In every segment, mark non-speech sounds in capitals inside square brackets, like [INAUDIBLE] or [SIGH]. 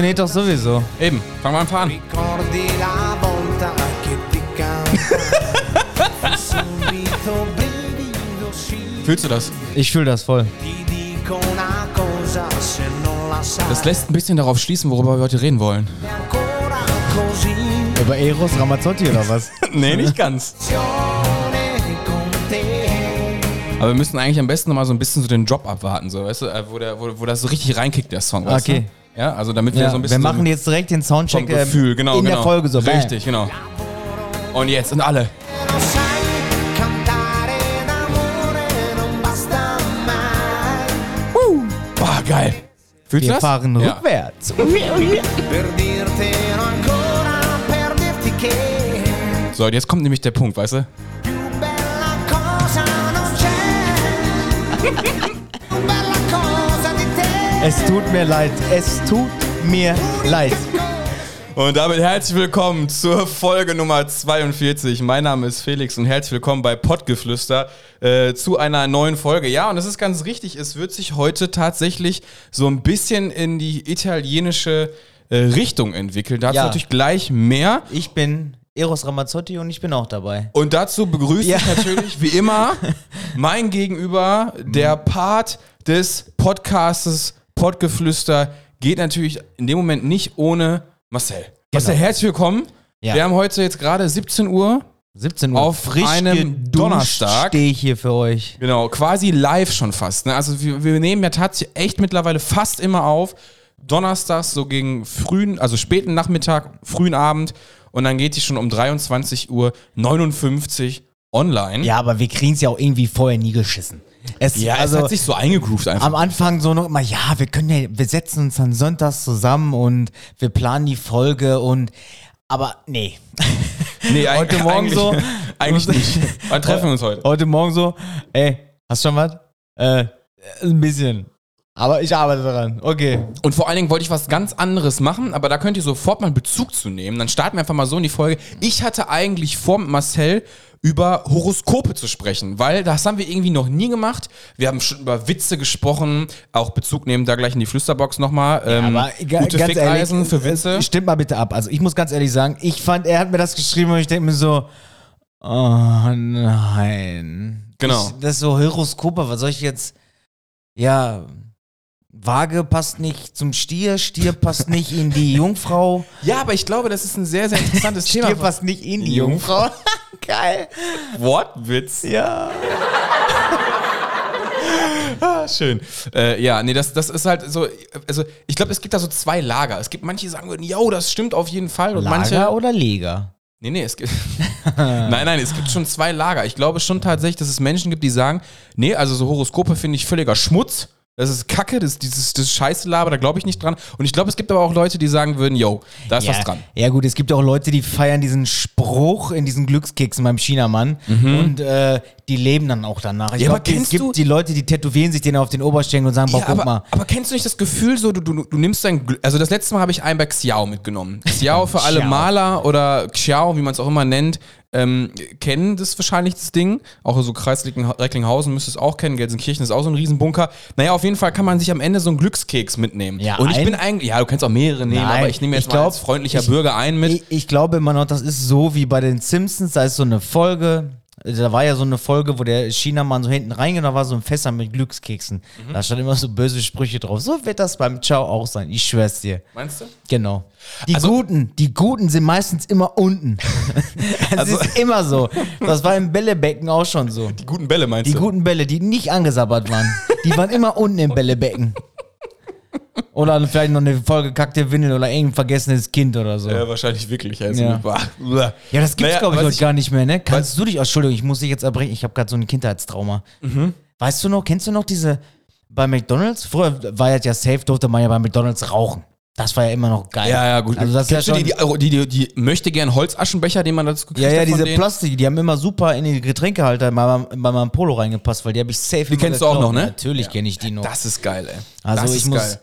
Nee, doch sowieso. Eben, fangen wir einfach an. [LAUGHS] Fühlst du das? Ich fühle das voll. Das lässt ein bisschen darauf schließen, worüber wir heute reden wollen. Über Eros Ramazzotti oder was? [LAUGHS] nee, nicht ganz. Aber wir müssen eigentlich am besten nochmal so ein bisschen so den Drop abwarten, so, weißt du, äh, wo, der, wo, wo das so richtig reinkickt, der Song. Weißt Okay. Du? Ja, also damit wir Ja, so ein wir bisschen. machen so jetzt direkt den vom Soundcheck äh, Gefühl, genau, in genau. der Folge so. Richtig, genau. Und jetzt und alle. mai Boah, geil. Fühlst du Wir das? fahren Ja. rückwärts. dirti che So, und jetzt kommt nämlich der Punkt, weißt du? [LAUGHS] Es tut mir leid. Es tut mir leid. Und damit herzlich willkommen zur Folge Nummer 42. Mein Name ist Felix und herzlich willkommen bei Pottgeflüster äh, zu einer neuen Folge. Ja, und es ist ganz richtig, es wird sich heute tatsächlich so ein bisschen in die italienische äh, Richtung entwickeln. Dazu Ja. natürlich gleich mehr. Ich bin Eros Ramazzotti und ich bin auch dabei. Und dazu begrüße Ja. ich natürlich wie immer [LAUGHS] mein Gegenüber, der Part des Podcastes Pottgeflüster, geht natürlich in dem Moment nicht ohne Marcel. Marcel, herzlich willkommen. Genau. Ja. Wir haben heute jetzt gerade 17 Uhr. 17 Uhr. Auf einem geduscht Donnerstag. stehe ich hier für euch. Genau, quasi live schon fast. Ne? Also wir, wir nehmen ja tatsächlich echt mittlerweile fast immer auf. Donnerstags so gegen frühen, also späten Nachmittag, frühen Abend. Und dann geht die schon um 23.59 Uhr online. Ja, aber wir kriegen es ja auch irgendwie vorher nie geschissen. Es, Ja, also, es hat sich so eingegroovt einfach. am Anfang so noch immer, ja, wir können ja, wir setzen uns dann sonntags zusammen und wir planen die Folge und, aber nee. [LAUGHS] Nee, Heute Morgen so. Eigentlich [LAUGHS] nicht. Wann treffen wir uns heute? Heute Morgen so, ey, hast du schon was? Äh, ein bisschen. Aber ich arbeite daran. Okay. Und vor allen Dingen wollte ich was ganz anderes machen, aber da könnt ihr sofort mal Bezug zu nehmen. Dann starten wir einfach mal so in die Folge. Ich hatte eigentlich vor, mit Marcel über Horoskope zu sprechen, weil das haben wir irgendwie noch nie gemacht. Wir haben schon über Witze gesprochen, auch Bezug nehmen da gleich in die Flüsterbox nochmal. Ähm, Aber ga- gute ganz Fickeisen ehrlich, für Witze. äh, Stimmt mal bitte ab. Also ich muss ganz ehrlich sagen, ich fand, er hat mir das geschrieben und ich denke mir so, oh nein. Genau. Ich, das ist so Horoskope, was soll ich jetzt, ja, Waage passt nicht zum Stier, Stier passt [LAUGHS] nicht in die Jungfrau, Ja, aber ich glaube, das ist ein sehr, sehr interessantes [LAUGHS] Stier Thema. passt nicht in die Jungfrau. Geil. Wortwitz. Ja. [LAUGHS] Ah, schön. Äh, ja, nee, das, das ist halt so, also ich glaube, es gibt da so zwei Lager. Es gibt manche, die sagen würden, yo, das stimmt auf jeden Fall. Und Lager manche. oder Leger? Nee, nee, es gibt. [LAUGHS] nein, nein, es gibt schon zwei Lager. Ich glaube schon tatsächlich, dass es Menschen gibt, die sagen, nee, also so Horoskope finde ich völliger Schmutz. Das ist Kacke, das, dieses, das scheiße Laber, da glaube ich nicht dran. Und ich glaube, es gibt aber auch Leute, die sagen würden, yo, da ist ja, was dran. Ja gut, es gibt auch Leute, die feiern diesen Spruch in diesen Glückskeksen beim Chinamann und äh, die leben dann auch danach. Ich Mhm. Ja, aber glaub, es kennst gibt du- die Leute, die tätowieren sich den auf den Oberschenkel und sagen, boah, Ja, guck aber, mal. aber kennst du nicht das Gefühl, so du, du, du nimmst dein Glück. Also das letzte Mal habe ich einen bei Xiao mitgenommen. Xiao für alle. Maler oder Xiao, wie man es auch immer nennt, ähm, kennen das wahrscheinlich das Ding. Auch so Kreis Reckling- Recklinghausen müsste es auch kennen. Gelsenkirchen ist auch so ein Riesenbunker. Naja, auf jeden Fall kann man sich am Ende so einen Glückskeks mitnehmen. Ja, Und ich ein- bin eigentlich, ja, du kannst auch mehrere nehmen, Nein, aber ich nehme jetzt ich mal glaub, als freundlicher ich- Bürger einen mit. Ich, ich glaube immer noch, das ist so wie bei den Simpsons, da ist so eine Folge, da war ja so eine Folge, wo der Chinamann so hinten reingeht, da war so ein Fässer mit Glückskeksen. Mhm. Da stand immer so böse Sprüche drauf. So wird das beim Ciao auch sein, ich schwör's dir. Meinst du? Genau. Die Also- Guten, die Guten sind meistens immer unten. [LAUGHS] Es Also- ist immer so. Das war im Bällebecken auch schon so. Die guten Bälle meinst Die du? guten Bälle, die nicht angesabbert waren, die waren immer unten im [LAUGHS] Bällebecken. Oder vielleicht noch eine vollgekackte Windel oder irgendein vergessenes Kind oder so. Ja, wahrscheinlich wirklich. Also, Ja. Ja, das gibt's, Naja, glaube ich, heute ich- gar nicht mehr, ne? Kannst du dich, Entschuldigung, ich muss dich jetzt erbrechen, ich habe gerade so ein Kindheitstrauma. Mhm. Weißt du noch, kennst du noch diese, bei McDonalds, früher war ja safe, durfte man ja bei McDonalds rauchen. Das war ja immer noch geil. Ja, ja, gut. Also das ist ja Kennst du schon, die, die, die, die möchte gern Holzaschenbecher, den man dazu gekriegt ja, ja, diese denen? Plastik, die haben immer super in die Getränkehalter bei meinem, bei meinem Polo reingepasst, weil die habe ich safe Die kennst du auch noch, ne? Natürlich kenne ich die noch. Das ist geil, ey. Also das ich muss, geil.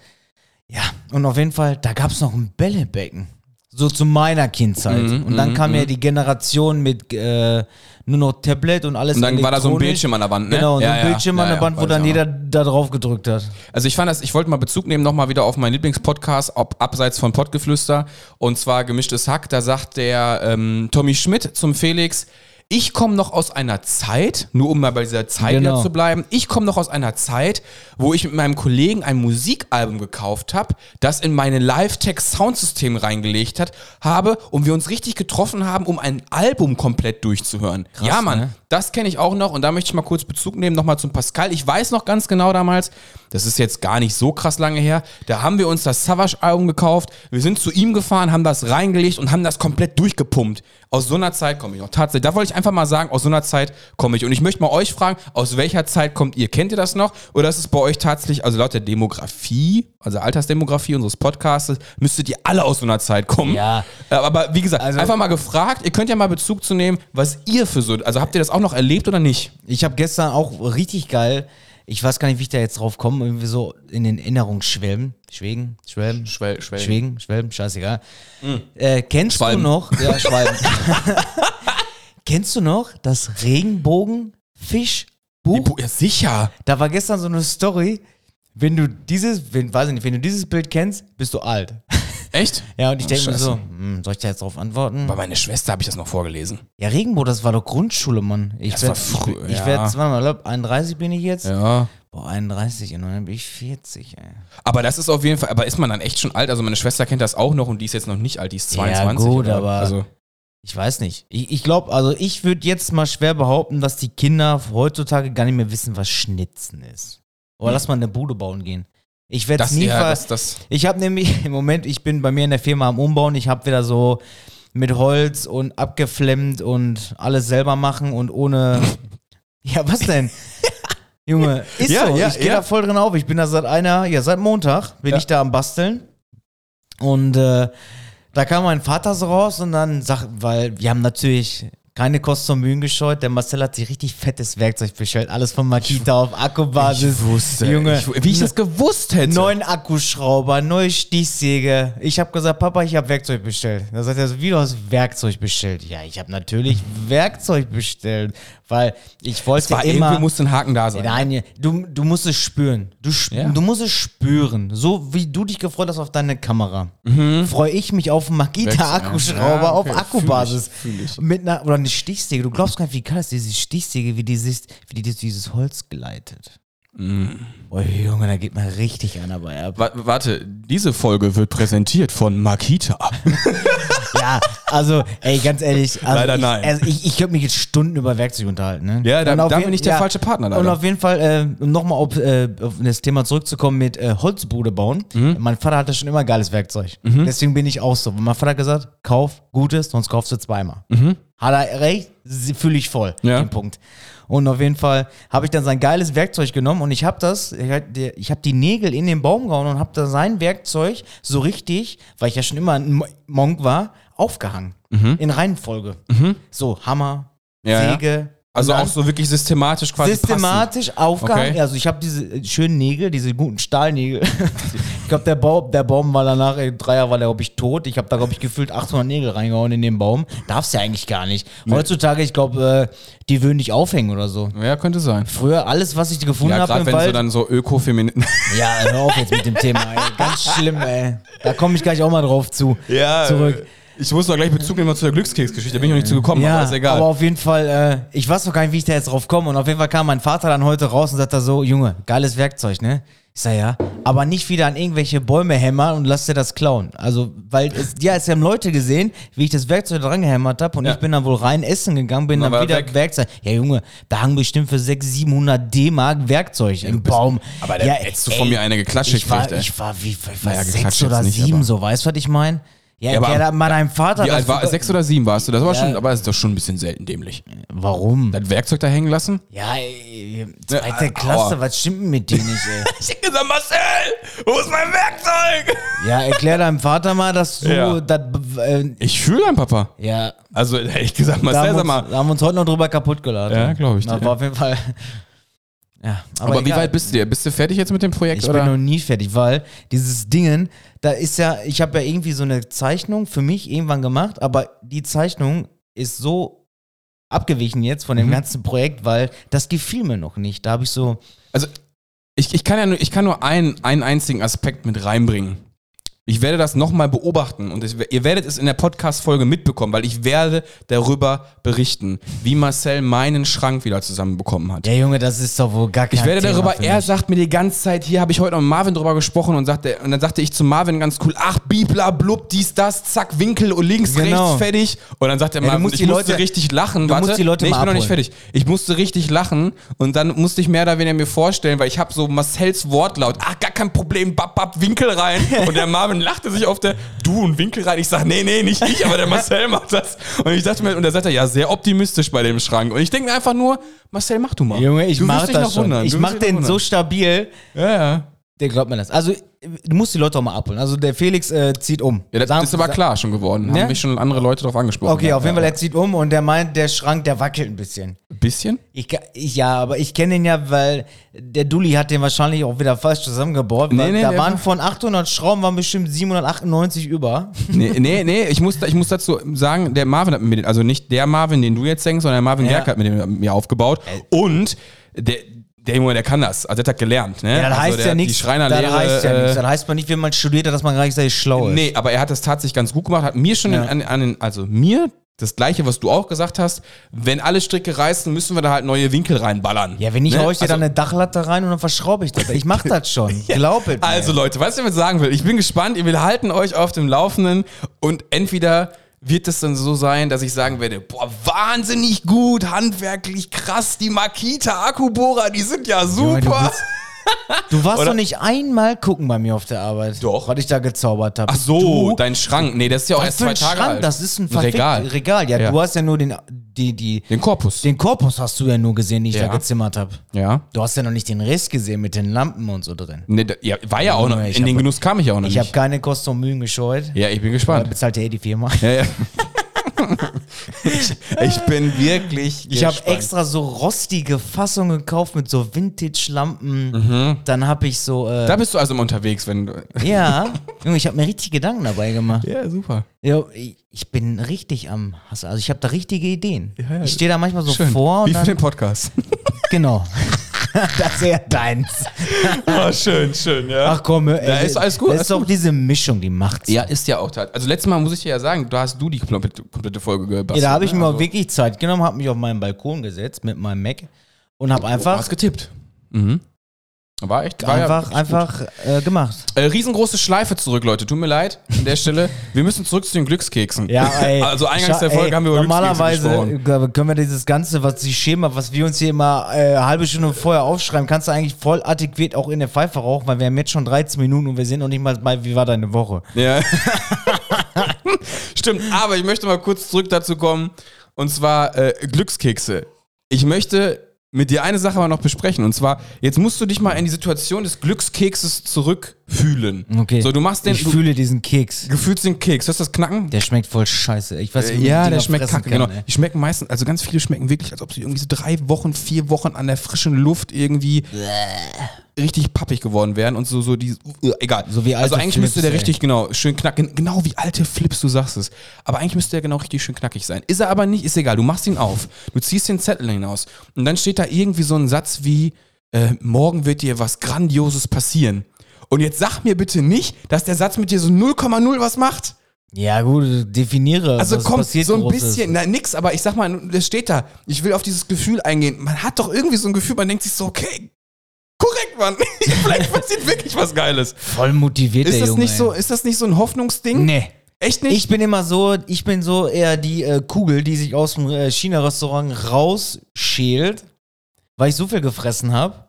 ja, und auf jeden Fall, da gab es noch ein Bällebecken. So zu meiner Kindheit. Mhm, und dann kam ja die Generation mit äh, nur noch Tablet und alles Und dann war da so ein. Bildschirm an der Wand, ne? Genau, so ein ja. Bildschirm an Ja, der Wand, ja, wo weiß dann jeder da drauf gedrückt hat. Also ich fand das, ich wollte mal Bezug nehmen nochmal wieder auf meinen Lieblingspodcast, ob abseits von Pottgeflüster und zwar gemischtes Hack. Da sagt der ähm, Tommy Schmidt zum Felix, ich komme noch aus einer Zeit, nur um mal bei dieser Zeit Genau. zu bleiben, ich komme noch aus einer Zeit, wo ich mit meinem Kollegen ein Musikalbum gekauft habe, das in meine Live-Tech-Soundsystem reingelegt hat, habe und wir uns richtig getroffen haben, um ein Album komplett durchzuhören. ja, Mann, ne? das kenne ich auch noch und da möchte ich mal kurz Bezug nehmen, nochmal zum Pascal. Ich weiß noch ganz genau damals, das ist jetzt gar nicht so krass lange her, da haben wir uns das Savage-Album gekauft, wir sind zu ihm gefahren, haben das reingelegt und haben das komplett durchgepumpt. Aus so einer Zeit komme ich noch. Tatsächlich, da wollte ich einfach mal sagen, aus so einer Zeit komme ich. Und ich möchte mal euch fragen, aus welcher Zeit kommt ihr? Kennt ihr das noch? Oder ist es bei euch tatsächlich, also laut der Demografie, also Altersdemografie unseres Podcasts, müsstet ihr alle aus so einer Zeit kommen? Ja. Äh, Aber wie gesagt, Also- einfach mal gefragt, ihr könnt ja mal Bezug zu nehmen, was ihr für so, also habt ihr das auch noch erlebt oder nicht? Ich habe gestern auch richtig geil, ich weiß gar nicht, wie ich da jetzt drauf komme, irgendwie so in den Erinnerungen schwelgen. Schwelgen? Schwelgen? Schwel- schwelgen. Schwelgen? Schwelgen? Scheißegal. Äh, kennst Schwalben. du noch? Ja, [LAUGHS] Schwalben. [LAUGHS] kennst du noch das Regenbogenfischbuch? Ja, sicher. Da war gestern so eine Story. Wenn du dieses, wenn, weiß ich nicht, wenn du dieses Bild kennst, bist du alt. [LAUGHS] Echt? Ja, und ich denke mir so, hm, soll ich da jetzt drauf antworten? Bei meiner Schwester habe ich das noch vorgelesen. Ja, Regenbogen, das war doch Grundschule, Mann. Ich Das werd- war früher, Ich, ich ja. werde, warte mal, glaub, 31 bin ich jetzt. Ja. Boah, 31 und dann bin ich 40, ey. Aber das ist auf jeden Fall, aber ist man dann echt schon alt? Also meine Schwester kennt das auch noch und die ist jetzt noch nicht alt, die ist 22. gut, oder? aber- Also, Ich weiß nicht. Ich, ich glaube, also ich würde jetzt mal schwer behaupten, dass die Kinder heutzutage gar nicht mehr wissen, was Schnitzen ist. Oder lass mal eine Bude bauen gehen. Ich werde es Hm. das, nie ja, das, das, Ich habe nämlich im [LAUGHS] Moment, ich bin bei mir in der Firma am Umbauen. Ich habe wieder so mit Holz und abgeflemmt und alles selber machen und ohne. [LAUGHS] ja, was denn? Junge, [LAUGHS] ist Ja, so. ja, ich gehe da voll drin auf. Ich bin da seit einer, ja, seit Montag bin ich da am Basteln. Und äh, da kam mein Vater so raus und dann sagt, weil wir haben natürlich keine Kosten und Mühen gescheut. Der Marcel hat sich richtig fettes Werkzeug bestellt. Alles von Makita auf Akkubasis. Junge, ich, wie ich das gewusst hätte. Neuen Akkuschrauber, neue Stichsäge. Ich habe gesagt, Papa, ich habe Werkzeug bestellt. Da sagt er so, wie du hast Werkzeug bestellt. Ja, ich habe natürlich Werkzeug bestellt, weil ich wollte es war immer. irgendwie musste ein Haken da sein. Nein, du, du musst es spüren. Du, sp Ja. du musst es spüren. So wie du dich gefreut hast auf deine Kamera, freue ich mich auf Makita-Akkuschrauber Mhm. ja, okay. auf Akkubasis. Fühl ich, fühl ich. Mit einer, oder eine Stichsäge. Du glaubst gar nicht, wie geil ist diese Stichsäge, wie, dieses, wie die dieses Holz gleitet. Oh Junge, da geht man richtig an dabei ab. Wa- Warte, diese Folge wird präsentiert von Makita. [LAUGHS] Ja, also, ey, ganz ehrlich. Also Leider ich, nein. Also ich ich könnte mich jetzt Stunden über Werkzeug unterhalten. Ne? Ja, da- Und auf da bin ich der falsche Partner, leider. Und auf jeden Fall, äh, um nochmal auf, äh, auf das Thema zurückzukommen mit äh, Holzbude bauen. Mhm. Mein Vater hatte schon immer geiles Werkzeug. Deswegen bin ich auch so. Und mein Vater hat gesagt, kauf Gutes, sonst kaufst du zweimal. Hat er recht, fühle ich voll, Mhm. Ja. den Punkt. Und auf jeden Fall habe ich dann sein geiles Werkzeug genommen und ich habe das, ich hab die- ich habe die Nägel in den Baum gehauen und habe da sein Werkzeug so richtig, weil ich ja schon immer ein Mo- Monk war, aufgehangen. In Reihenfolge. So, Hammer, Mhm. Ja, ja. Also auch so wirklich systematisch quasi systematisch aufgehangen. Okay. Also ich habe diese äh, schönen Nägel, diese guten Stahlnägel. [LAUGHS] ich glaube, der Baum, der Baum war danach, in drei Jahren war der, glaube ich, tot. Ich habe da, glaube ich, gefühlt 800 Nägel reingehauen in den Baum. Darfst ja eigentlich gar nicht. Heutzutage, ich glaube, äh, die würden dich aufhängen oder so. Ja, könnte sein. Früher, alles, was ich gefunden Ja, habe gerade im wenn so Wald. dann so Ökofeminin. [LAUGHS] ja, hör auf jetzt mit dem Thema. Ey. Ganz schlimm, ey. Da komme ich gleich auch mal drauf zu. Ja, Zurück. Ich muss doch gleich Bezug nehmen zu der Glückskeksgeschichte. Da bin ich noch nicht zu gekommen, Ja, aber ist egal. aber auf jeden Fall, äh, ich weiß doch gar nicht, wie ich da jetzt drauf komme. Und auf jeden Fall kam mein Vater dann heute raus und sagte so, Junge, geiles Werkzeug, ne? Ich sag ja, aber nicht wieder an irgendwelche Bäume hämmern und lass dir das klauen. Also, weil es, ja, es haben Leute gesehen, wie ich das Werkzeug dran gehämmert habe und Ja. ich bin dann wohl rein essen gegangen, bin Und dann wieder er weg. Werkzeug. Ja, Junge, da hangen bestimmt für 600, 700 D-Mark Werkzeug im Baum. aber da ja, hättest du von mir eine geklatscht ich war, ey. ich war wie, ich war Naja, sechs oder nicht, sieben, aber- so, weißt du, was ich meine? Ja, Ja, aber- mal deinem Vater. Wie alt war Sechs oder sieben warst du? Das war Ja. schon, aber das ist doch schon ein bisschen selten dämlich. Warum? Das Werkzeug da hängen lassen? Ja, ey, zweite äh, Klasse, aua. was stimmt denn mit dir nicht, ey? [LAUGHS] Ich hab gesagt, Marcel, wo ist mein Werkzeug? Ja, erklär deinem Vater mal, dass du Ja. das, äh, Ich fühle deinen Papa. ja, Also, ehrlich gesagt, Marcel, sag mal. da haben wir uns heute noch drüber kaputt geladen. Ja, glaub ich Das war auf jeden Fall, Ja, Aber, wie egal. weit bist du? Bist du fertig jetzt mit dem Projekt? Ich oder? bin noch nie fertig, weil dieses Dingen, da ist ja, ich habe ja irgendwie so eine Zeichnung für mich irgendwann gemacht, aber die Zeichnung ist so abgewichen jetzt von dem Mhm. ganzen Projekt, weil das gefiel mir noch nicht. Da habe ich so, Also, ich, ich kann ja nur, ich kann nur einen, einen einzigen Aspekt mit reinbringen. Ich werde das nochmal beobachten und es, ihr werdet es in der Podcast-Folge mitbekommen, weil ich werde darüber berichten, wie Marcel meinen Schrank wieder zusammenbekommen hat. ja Junge, das ist doch wohl gar kein Ich werde Thema darüber, er sagt mir die ganze Zeit, hier habe ich heute noch mit Marvin drüber gesprochen und, sagte, und dann sagte ich zu Marvin ganz cool, ach, bibla, blub, dies, das, zack, Winkel und links, Genau. rechts, fertig. Und dann sagt der du Marvin, ich die musste Leute- richtig lachen. du Warte, musst die Leute nee, ich bin noch nicht fertig. Ich musste richtig lachen und dann musste ich mehr oder weniger mir vorstellen, weil ich habe so Marcells Wortlaut, ach, gar kein Problem, bap, bap, Winkel rein. [LAUGHS] Und der Marvin lachte sich auf der, du und Winkel rein. Ich sag, nee, nee, nicht ich, aber der Marcel macht das. Und ich dachte mir, und da sagt er, ja, sehr optimistisch bei dem Schrank. Und ich denke mir einfach nur, Marcel, mach du mal. Junge, ich du mach das schon. wundern. Ich Du mach den so stabil, Ja, ja. Der glaubt mir das. Also, du musst die Leute auch mal abholen. Also, der Felix äh, zieht um. Ja, das Sagen- ist aber klar schon geworden. Ne? Haben mich schon andere Leute darauf angesprochen. Okay, auf jeden Fall, er zieht um und der meint, der Schrank, der wackelt ein bisschen. Ein bisschen? Ich, ka- ich, ja, aber ich kenne ihn ja, weil der Dulli hat den wahrscheinlich auch wieder falsch zusammengebaut. Nee, weil nee, da der waren war- von 800 Schrauben waren bestimmt 798 über. [LAUGHS] Nee, nee, nee ich, muss, ich muss dazu sagen, der Marvin hat mir den, also nicht der Marvin, den du jetzt denkst, sondern der Marvin Ja. Gerke hat mir den mit mir aufgebaut. Und der, der Junge, der kann das. Also der hat gelernt, ne? Ja, das also heißt der ja nichts. Das heißt ja äh, nichts. Das heißt man nicht, wenn man studiert hat, dass man gar nicht sehr schlau ist. Nee, aber er hat das tatsächlich ganz gut gemacht, hat mir schon Ja. an, an den, also mir das gleiche, was du auch gesagt hast, wenn alle Stricke reißen, müssen wir da halt neue Winkel reinballern. Ja, wenn ich Ne? hau ich dir Also- dann eine Dachlatte rein und dann verschraube ich das. Ich mach [LAUGHS] das schon. Glaub es mir. Also Leute, was ich damit sagen will, ich bin gespannt, wir halten euch auf dem Laufenden und entweder wird es dann so sein, dass ich sagen werde, boah, wahnsinnig gut, handwerklich krass, die Makita Akkubohrer, die sind ja super. bist- Du warst Oder- doch nicht einmal gucken bei mir auf der Arbeit. Doch. Was ich da gezaubert habe. Ach so, dein Schrank. Nee, das ist ja auch Was erst für zwei ein Tage Schrank? alt. Das ist ein, ein Regal. Regal. Ja, Ja. du hast ja nur den, die, die, Den Korpus. den Korpus hast du ja nur gesehen, den ich Ja. da gezimmert habe. ja. Du hast ja noch nicht den Rest gesehen mit den Lampen und so drin. Nee, da, ja, war ja auch noch, ich in den Genuss kam ich ja auch noch Ich habe nicht. keine Kosten und Mühen gescheut. Ja, ich bin gespannt. bezahlt ja eh die Firma. Ja, ja. [LAUGHS] [LAUGHS] ich, [LAUGHS] ich bin wirklich Ich habe extra so rostige Fassungen gekauft mit so Vintage-Lampen. Dann habe ich so. Äh, Mhm. Da bist du also immer unterwegs, wenn du. [LAUGHS] ja, Junge, ich habe mir richtig Gedanken dabei gemacht. Ja, super. Ja, ich- bin richtig am Hassen. Also ich habe da richtige Ideen. Ja, ja. ich stehe da manchmal so Schön. vor und Wie für den Podcast. genau. [LAUGHS] [LAUGHS] das ist ja deins. [LAUGHS] oh, schön, schön, ja. Ach komm, ey, Ja, ist alles gut, Das ist doch diese Mischung, die macht's. Ja, ist ja auch. Also letztes Mal muss ich dir ja sagen, da hast du die komplette, komplette Folge gebastelt. Ja, da habe ich ne? mir Also, wirklich Zeit genommen, habe mich auf meinen Balkon gesetzt mit meinem Mac und habe Du einfach, hast getippt. Mhm. War echt, war ja einfach, wirklich einfach äh, gemacht. Äh, riesengroße Schleife zurück, Leute. Tut mir leid an der Stelle. Wir müssen zurück zu den Glückskeksen. Ja, ey. [LAUGHS] Also eingangs der Folge ey, haben wir über Normalerweise Glückskekse können wir dieses Ganze, was die Schema, was wir uns hier immer äh, eine halbe Stunde vorher aufschreiben, kannst du eigentlich voll adäquat auch in der Pfeife rauchen, weil wir haben jetzt schon 13 Minuten und wir sehen noch nicht mal bei, wie war deine Woche. Ja. [LAUGHS] Stimmt, aber ich möchte mal kurz zurück dazu kommen. Und zwar äh, Glückskekse. Ich möchte mit dir eine Sache mal noch besprechen. Und zwar, jetzt musst du dich mal in die Situation des Glückskekses zurückfühlen. Okay. So, du machst den. ich du, fühle diesen Keks. du fühlst den Keks. Hörst du das Knacken? Der schmeckt voll scheiße. Ich weiß, Äh, wie man ja, der schmeckt kacke, kann, genau. ey. Die schmecken meistens, also ganz viele schmecken wirklich, als ob sie irgendwie so drei Wochen, vier Wochen an der frischen Luft irgendwie richtig pappig geworden wären und so, so die, äh, egal. So wie Also alte eigentlich müsste Flips, der ey. richtig, genau, schön knackig, genau wie alte Flips, du sagst es. Aber eigentlich müsste der genau richtig schön knackig sein. Ist er aber nicht, ist egal. Du machst ihn auf, du ziehst den Zettel hinaus und dann steht da irgendwie so ein Satz wie, äh, morgen wird dir was Grandioses passieren. Und jetzt sag mir bitte nicht, dass der Satz mit dir so 0,0 was macht. Ja, gut, definiere. Also was komm, passiert so ein Großes. bisschen, na nix, aber ich sag mal, das steht da. Ich will auf dieses Gefühl eingehen. Man hat doch irgendwie so ein Gefühl, man denkt sich so, okay, korrekt, Mann. [LAUGHS] Vielleicht passiert wirklich was Geiles. Voll motiviert Ist der das Junge. nicht ey. so, ist das nicht so ein Hoffnungsding? Nee. Echt nicht? Ich bin immer so, ich bin so eher die äh, Kugel, die sich aus dem äh, China-Restaurant rausschält, weil ich so viel gefressen habe.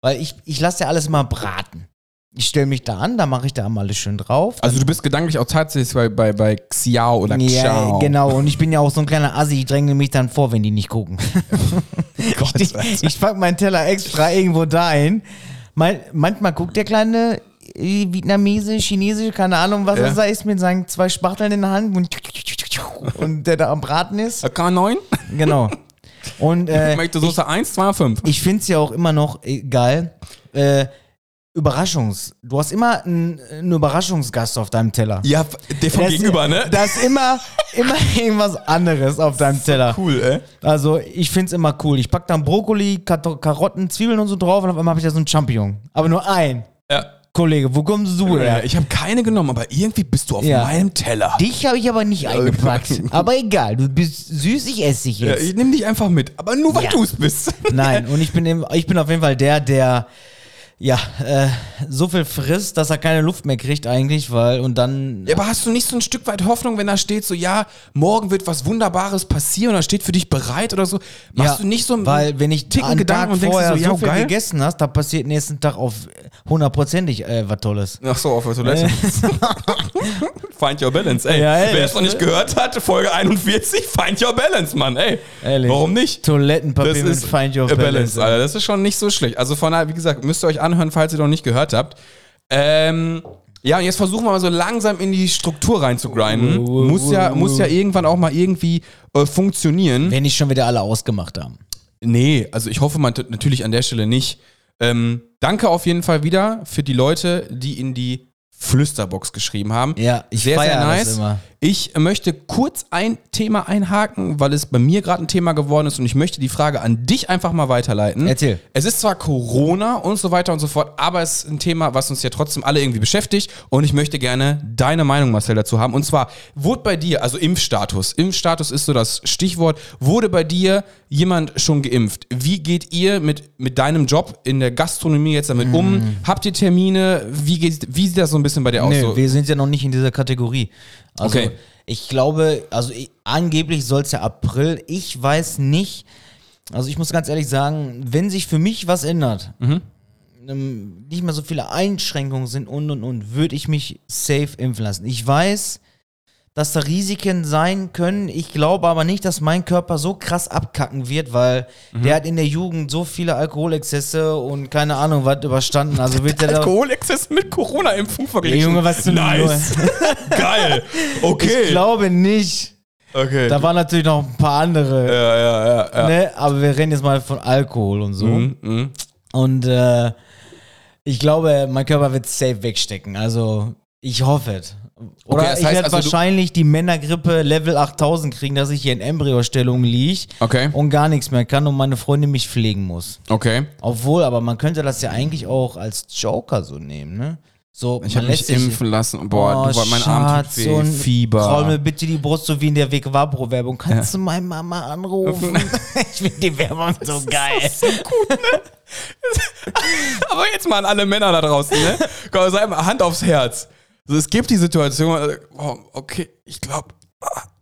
Weil ich, ich lasse ja alles mal braten. Ich stelle mich da an, da mache ich da mal alles schön drauf. also du bist gedanklich auch tatsächlich bei, bei, bei Xiao oder ja, Xiao. genau. Und ich bin ja auch so ein kleiner Assi, ich dränge mich dann vor, wenn die nicht gucken. [LAUGHS] Gott, ich ich pack meinen Teller extra irgendwo dahin. Mein, manchmal guckt der kleine äh, Vietnamese, Chinese, keine Ahnung, was Ja. er da ist, mit seinen zwei Spachteln in der Hand und, und der da am Braten ist. K9? Genau. Und äh, Ich möchte Soße 1, 2, 5. ich finde es ja auch immer noch äh, geil. Äh, Überraschungs. Du hast immer einen, einen Überraschungsgast auf deinem Teller. Ja, der vom Das- Gegenüber, ne? [LAUGHS] Da ist immer, immer [LAUGHS] irgendwas anderes auf deinem Teller. Cool, ey. Also ich find's immer cool. Ich pack dann Brokkoli, Karotten, Zwiebeln und so drauf und auf einmal habe ich da so einen Champignon. Aber nur ein. Ja. Kollege, wo kommst du Ja, her? ich habe keine genommen, aber irgendwie bist du auf Ja. meinem Teller. Dich habe ich aber nicht eingepackt. [LAUGHS] Aber egal, du bist süß, ich esse dich Ja, jetzt. ich nehme dich einfach mit, aber nur weil Ja. du es bist. Nein, und ich bin, ich bin auf jeden Fall der, der ja, äh, so viel frisst, dass er keine Luft mehr kriegt eigentlich, weil und dann Ja, aber hast du nicht so ein Stück weit Hoffnung, wenn da steht so, ja, morgen wird was Wunderbares passieren oder steht für dich bereit oder so? Machst ja, du nicht so einen weil wenn ich Ticken Gedanken und denkst vorher so, so, ja, viel geil? gegessen hast, da passiert nächsten Tag auf hundertprozentig äh, was Tolles. Ach so, auf der Toilette. [LAUGHS] Find your balance, ey. Ja, ey, Wer es noch nicht gehört hat, Folge 41, Find your balance, Mann, ey. Ehrlich. Warum nicht? Toilettenpapier Das mit ist Find Your a Balance. Alter. Das ist schon nicht so schlecht. Also von daher, wie gesagt, müsst ihr euch anhören, falls ihr noch nicht gehört habt. Ähm, ja, und jetzt versuchen wir mal so langsam in die Struktur reinzugrinden. Muss ja, muss ja irgendwann auch mal irgendwie äh, funktionieren. Wenn nicht schon wieder alle ausgemacht haben. Nee, also ich hoffe man natürlich an der Stelle nicht. Ähm, danke auf jeden Fall wieder für die Leute, die in die Flüsterbox geschrieben haben. Ja, ich sehr, sehr feier das nice. immer. Ich möchte kurz ein Thema einhaken, weil es bei mir gerade ein Thema geworden ist und ich möchte die Frage an dich einfach mal weiterleiten. Erzähl. Es ist zwar Corona und so weiter und so fort, aber es ist ein Thema, was uns ja trotzdem alle irgendwie beschäftigt und ich möchte gerne deine Meinung, Marcel, dazu haben. Und zwar, wurde bei dir, also Impfstatus, Impfstatus ist so das Stichwort, wurde bei dir jemand schon geimpft? Wie geht ihr mit, mit deinem Job in der Gastronomie jetzt damit um? Habt ihr Termine? Wie, geht, wie sieht das so ein bisschen bei dir aus? So? wir sind ja noch nicht in dieser Kategorie. Also Okay. ich glaube, also ich, angeblich soll es ja April. Ich weiß nicht. Also ich muss ganz ehrlich sagen, wenn sich für mich was ändert, Mhm. ähm, nicht mehr so viele Einschränkungen sind und und und, würde ich mich safe impfen lassen. Ich weiß, dass da Risiken sein können. Ich glaube aber nicht, dass mein Körper so krass abkacken wird, weil Mhm. der hat in der Jugend so viele Alkoholexzesse und keine Ahnung was überstanden. Also wird der [LAUGHS] Alkoholexzess mit Corona-Impfung verglichen. Junge, was du Nice. [LAUGHS] Geil. Okay. Ich glaube nicht. okay. Da waren natürlich noch ein paar andere, ja, ja, ja. ja. ne? aber wir reden jetzt mal von Alkohol und so. Mhm, mhm. Und äh, ich glaube, mein Körper wird safe wegstecken. Also ich hoffe es. Oder Okay, das ich heißt werde also, wahrscheinlich die Männergrippe Level 8000 kriegen, dass ich hier in Embryostellung liege Okay. und gar nichts mehr kann und meine Freundin mich pflegen muss. Okay. Obwohl, aber man könnte das ja eigentlich auch als Joker so nehmen, ne? So, Ich habe mich impfen lassen. Boah, Oh, du, mein Arm tut Schatz, weh. so ein- Fieber. Kraul mir bitte die Brust, so wie in der Weg-Vabro-Werbung. Kannst du meine Mama anrufen? [LAUGHS] ich finde die Werbung so geil. [LAUGHS] Aber jetzt mal an alle Männer da draußen, ne? Komm, sei mal Hand aufs Herz. Also, es gibt die Situation, äh, oh, okay, ich glaube,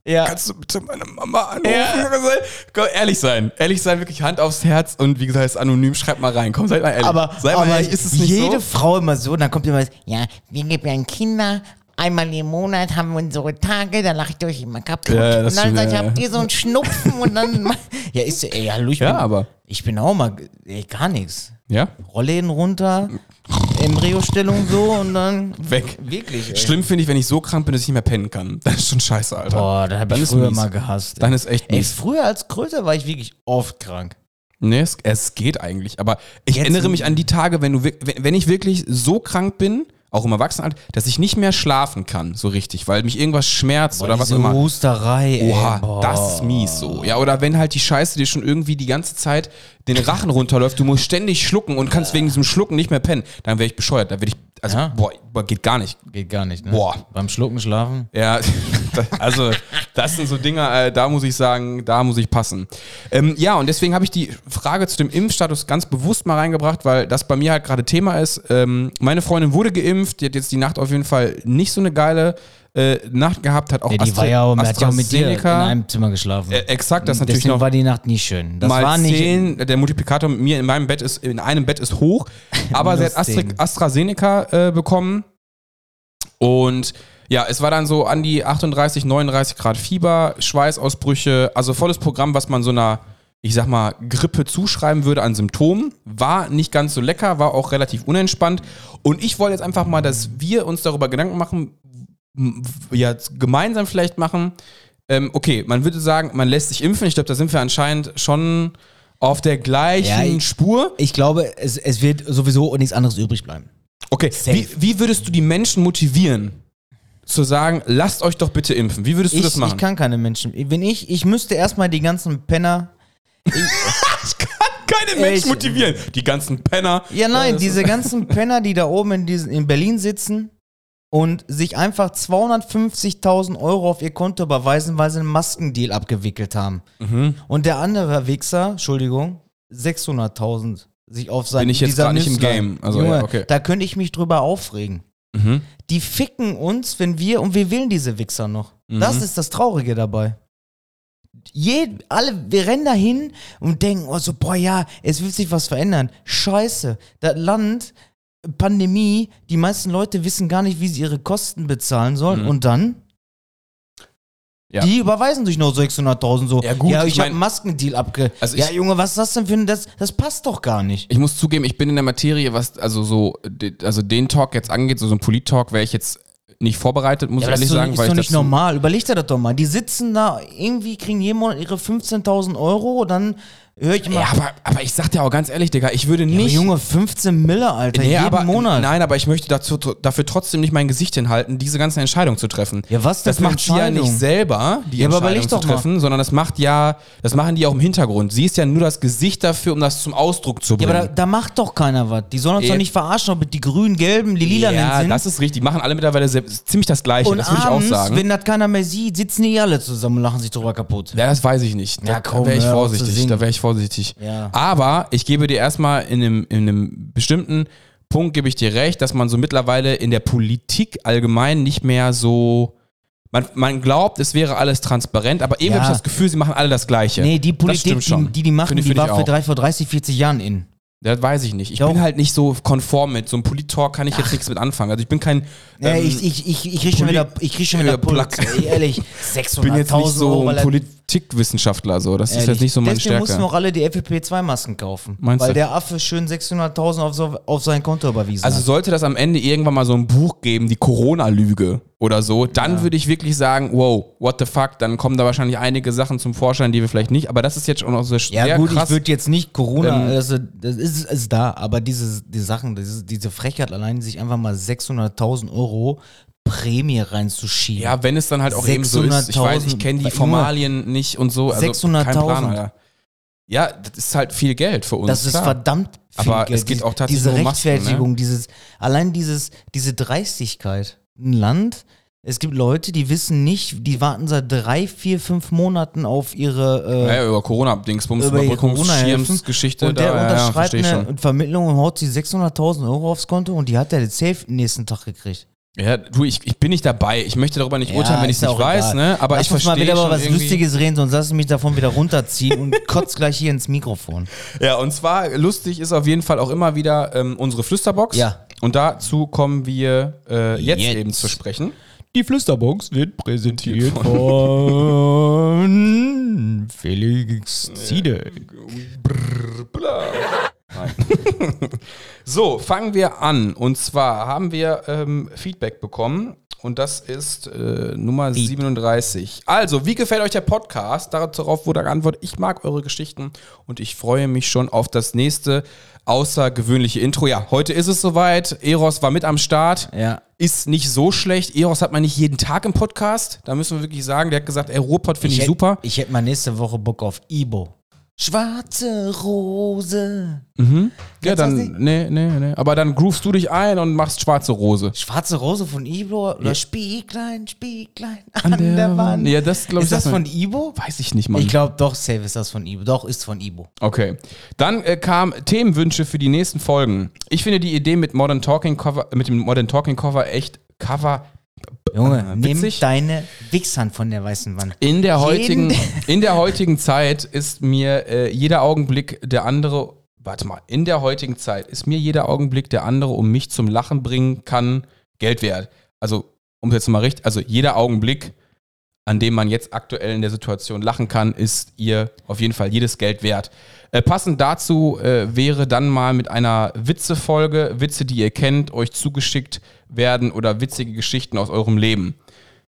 Ja. kannst du bitte meine Mama anrufen? [LAUGHS] Komm, ehrlich sein. Ehrlich sein, wirklich Hand aufs Herz und wie gesagt, ist anonym, schreibt mal rein. Komm, seid mal ehrlich. Aber, seid mal aber ehrlich, ist es nicht jede so? Frau immer so, dann kommt immer, Ja, wir gebären Kinder. Einmal im Monat haben wir unsere Tage, da lache ich euch immer kaputt. Ja, ja, das und dann stimmt, sag ich, ja, ja. habt ihr so einen Schnupfen und dann. [LAUGHS] ja, ist, ey, hallo, ich Ja, bin, aber. ich bin auch mal, ey, gar nichts. Ja? Rollläden runter, [LAUGHS] Embryostellung so und dann Weg. wirklich, ey. Schlimm finde ich, wenn ich so krank bin, dass ich nicht mehr pennen kann. [LAUGHS] Das ist schon scheiße, Alter. Boah, da habe Dann ich ist früher mies. mal gehasst. Dann ist echt ey, mies. früher als größer war ich wirklich oft krank. Nee, es, es geht eigentlich. Aber ich Jetzt- erinnere mich an die Tage, wenn, du, wenn, wenn ich wirklich so krank bin, auch im Erwachsenenalter, dass ich nicht mehr schlafen kann, so richtig, weil mich irgendwas schmerzt oder was immer. Husterei, ey. Oha, Boah. das ist mies so. Ja, oder wenn halt die Scheiße dir schon irgendwie die ganze Zeit den Rachen runterläuft, du musst ständig schlucken und kannst wegen diesem Schlucken nicht mehr pennen, dann wäre ich bescheuert. Da würde ich, also, Ja. boah, boah, geht gar nicht. Geht gar nicht, ne? Boah. Beim Schlucken schlafen? Ja, also das sind so Dinge, äh, da muss ich sagen, da muss ich passen. Ähm, ja, und deswegen habe ich die Frage zu dem Impfstatus ganz bewusst mal reingebracht, weil das bei mir halt gerade Thema ist. Ähm, meine Freundin wurde geimpft, die hat jetzt die Nacht auf jeden Fall nicht so eine geile äh, Nacht gehabt, hat auch Ja, die war ja, auch- hat ja auch mit dir in einem Zimmer geschlafen. Äh, exakt, das natürlich Deswegen noch war die Nacht nie schön. Das mal war nicht. 10, der Multiplikator mit mir in meinem Bett ist, in einem Bett ist hoch, [LAUGHS] aber sie hat Astra. AstraZeneca äh, bekommen und ja, es war dann so an die 38, 39 Grad Fieber, Schweißausbrüche, also volles Programm, was man so einer, ich sag mal, Grippe zuschreiben würde an Symptomen. War nicht ganz so lecker, war auch relativ unentspannt. Und ich wollte jetzt einfach mal, dass wir uns darüber Gedanken machen, ja, gemeinsam vielleicht machen, ähm, okay, man würde sagen, man lässt sich impfen. Ich glaube, da sind wir anscheinend schon auf der gleichen Ja, ich- Spur. Ich glaube, es, es wird sowieso nichts anderes übrig bleiben. Okay, wie, wie würdest du die Menschen motivieren, zu sagen, lasst euch doch bitte impfen? Wie würdest du Ich, das machen? ich kann keine Menschen. Wenn ich, ich müsste erstmal die ganzen Penner. [LAUGHS] keine Menschen Ich- motivieren. Die ganzen Penner. Ja, nein, das- diese ganzen Penner, die da oben in, diesen, in Berlin sitzen und sich einfach 250.000 Euro auf ihr Konto überweisen, weil sie einen Maskendeal abgewickelt haben. Mhm. Und der andere Wichser, Entschuldigung, 600.000 sich auf sein Bin ich jetzt grad nicht im. Game. Also, Junge, ja, okay. da könnte ich mich drüber aufregen. Mhm. Die ficken uns, wenn wir, und wir wählen diese Wichser noch. Mhm. Das ist das Traurige dabei. Je, alle, wir rennen dahin und denken, oh so, boah, ja, es wird sich was verändern. Scheiße, das Land, Pandemie, die meisten Leute wissen gar nicht, wie sie ihre Kosten bezahlen sollen. Mhm. Und dann? Ja. Die überweisen sich nur 600.000 so. Ja, gut, ja ich ich, habe mein- einen Maskendeal abge... Also ja, ich- Junge, was ist das denn für ein... Das, das passt doch gar nicht. Ich muss zugeben, ich bin in der Materie, was also so, also den Talk jetzt angeht, so, so ein Polit-Talk, wäre ich jetzt nicht vorbereitet, muss Ja, ich das ehrlich ist doch, sagen. ist weil doch ich nicht normal. Überleg dir das doch mal. Die sitzen da, irgendwie kriegen jeden Monat ihre 15.000 Euro, dann höre ich immer... Ja, aber, aber ich sag dir auch ganz ehrlich, Digga, ich würde Ja, nicht. Junge, 15 Mille, Alter, Nee, jeden aber, Monat. Nein, aber ich möchte dazu, dafür trotzdem nicht mein Gesicht hinhalten, diese ganzen Entscheidungen zu treffen. Ja, was denn Das macht sie ja Entscheidung? nicht selber, die Ja, Entscheidung zu doch mal. treffen, sondern das macht ja, das machen die auch im Hintergrund. Sie ist ja nur das Gesicht dafür, um das zum Ausdruck zu Ja, bringen. aber da, da macht doch keiner was. Die sollen uns Ja. doch nicht verarschen, ob die grünen, gelben, die lilanen ja, sind. das ist richtig. Die machen alle mittlerweile ziemlich das Gleiche. und das würde ich auch sagen. wenn das keiner mehr sieht, sitzen die alle zusammen und lachen sich drüber kaputt. Ja, das weiß ich nicht. Ja, da komm, wäre ich hör vorsichtig. Da wäre ich vorsichtig. Ja. Aber ich gebe dir erstmal in einem, in einem bestimmten Punkt gebe ich dir recht, dass man so mittlerweile in der Politik allgemein nicht mehr so. Man, man glaubt, es wäre alles transparent, aber irgendwie Ja. habe ich das Gefühl, sie machen alle das Gleiche. Nee, die Politik, die, die die machen, Finde ich- die war ich für drei, vor 30, 40 Jahren in. Das weiß ich nicht. Ich Doch. bin halt nicht so konform mit. So einem Polit-Talk kann ich jetzt nichts mit anfangen. Also ich bin kein. Ja, ähm, ich, ich, ich, ich krieg schon wieder, ich krieg schon wieder. Ey, Ehrlich, 600.000 bin jetzt nicht so ein er- Politikwissenschaftler. So. Das ist Ehrlich. jetzt nicht so meine Deswegen mussten Stärke. auch alle die FFP2-Masken kaufen. Meinst weil du? der Affe schön 600.000 auf, so, auf sein Konto überwiesen Also hat. sollte das am Ende irgendwann mal so ein Buch geben, die Corona-Lüge oder so, dann würde ich wirklich sagen, wow, what the fuck, dann kommen da wahrscheinlich einige Sachen zum Vorschein, die wir vielleicht nicht, aber das ist jetzt schon noch so Ja sehr gut, krass. ich würde jetzt nicht Corona, Ähm, also, das ist, ist da, aber diese die Sachen, diese, diese Frechheit allein, sich einfach mal 600.000 Euro Prämie reinzuschieben. ja, wenn es dann halt auch eben so ist, ich weiß, ich 600.000 kenne die Formalien nicht und so, also 600.000. kein Plan, Alter. Ja, das ist halt viel Geld für uns. das ist klar. verdammt viel Aber Geld. es geht auch tatsächlich Diese um Masken, Rechtfertigung, dieses, allein dieses, diese Dreistigkeit. Ein Land, es gibt Leute, die wissen nicht, die warten seit drei, vier, fünf Monaten auf ihre äh, ja, über Corona-Dingsbums, über Überbrückungsschirmsgeschichte, und da, der ja, ja, unterschreibt versteh ich eine schon. Vermittlung und haut sie 600.000 Euro aufs Konto und die hat er jetzt safe nächsten Tag gekriegt. Ja, du, ich, ich bin nicht dabei. Ich möchte darüber nicht Ja, urteilen, wenn ich es nicht ja weiß, egal. ne? Aber Lass ich uns mal verstehe wieder schon mal was irgendwie- Lustiges reden, sonst lass ich mich davon wieder runterziehen und [LAUGHS] kotz gleich hier ins Mikrofon. Ja, und zwar lustig ist auf jeden Fall auch immer wieder ähm, unsere Flüsterbox. Ja. Und dazu kommen wir äh, jetzt, Jetzt. eben zu sprechen. Die Flüsterbox wird präsentiert von [LAUGHS] Felix Ziede. [LAUGHS] So, fangen wir an. Und zwar haben wir ähm, Feedback bekommen. Und das ist äh, Nummer 37. Also, wie gefällt euch der Podcast? Darauf wurde geantwortet, ich mag eure Geschichten und ich freue mich schon auf das nächste außergewöhnliche Intro. Ja, heute ist es soweit. Eros war mit am Start. Ja. Ist nicht so schlecht. Eros hat man nicht jeden Tag im Podcast. Da müssen wir wirklich sagen, der hat gesagt, ey, Ruhrpott finde ich, hätt- super. Ich hätte mal nächste Woche Bock auf Ibo. Schwarze Rose. Ja, Kennst du das dann, nicht? nee, nee, nee. Aber dann groovst du dich ein und machst schwarze Rose. Schwarze Rose von Ibo oder Spieglein, Spieglein an, der, Wand. Ja, das glaube ich. ist das sagt man- von Ibo? Weiß ich nicht, Mann. Ich glaube doch, safe ist das von Ibo. Doch, ist von Ibo. Okay. Dann äh, kam Themenwünsche für die nächsten Folgen. Ich finde die Idee mit Modern Talking Cover, mit dem Modern Talking Cover echt Cover Junge, äh, nimm deine Wichshand von der weißen Wand. In der heutigen, Jeden- [LAUGHS] in der heutigen Zeit ist mir äh, jeder Augenblick der andere. Warte mal, in der heutigen Zeit ist mir jeder Augenblick der andere, um mich zum Lachen bringen kann, Geld wert. Also, um es jetzt mal richtig, also jeder Augenblick, an dem man jetzt aktuell in der Situation lachen kann, ist ihr auf jeden Fall jedes Geld wert. Äh, passend dazu äh, wäre dann mal mit einer Witzefolge, Witze, die ihr kennt, euch zugeschickt werden oder witzige Geschichten aus eurem Leben.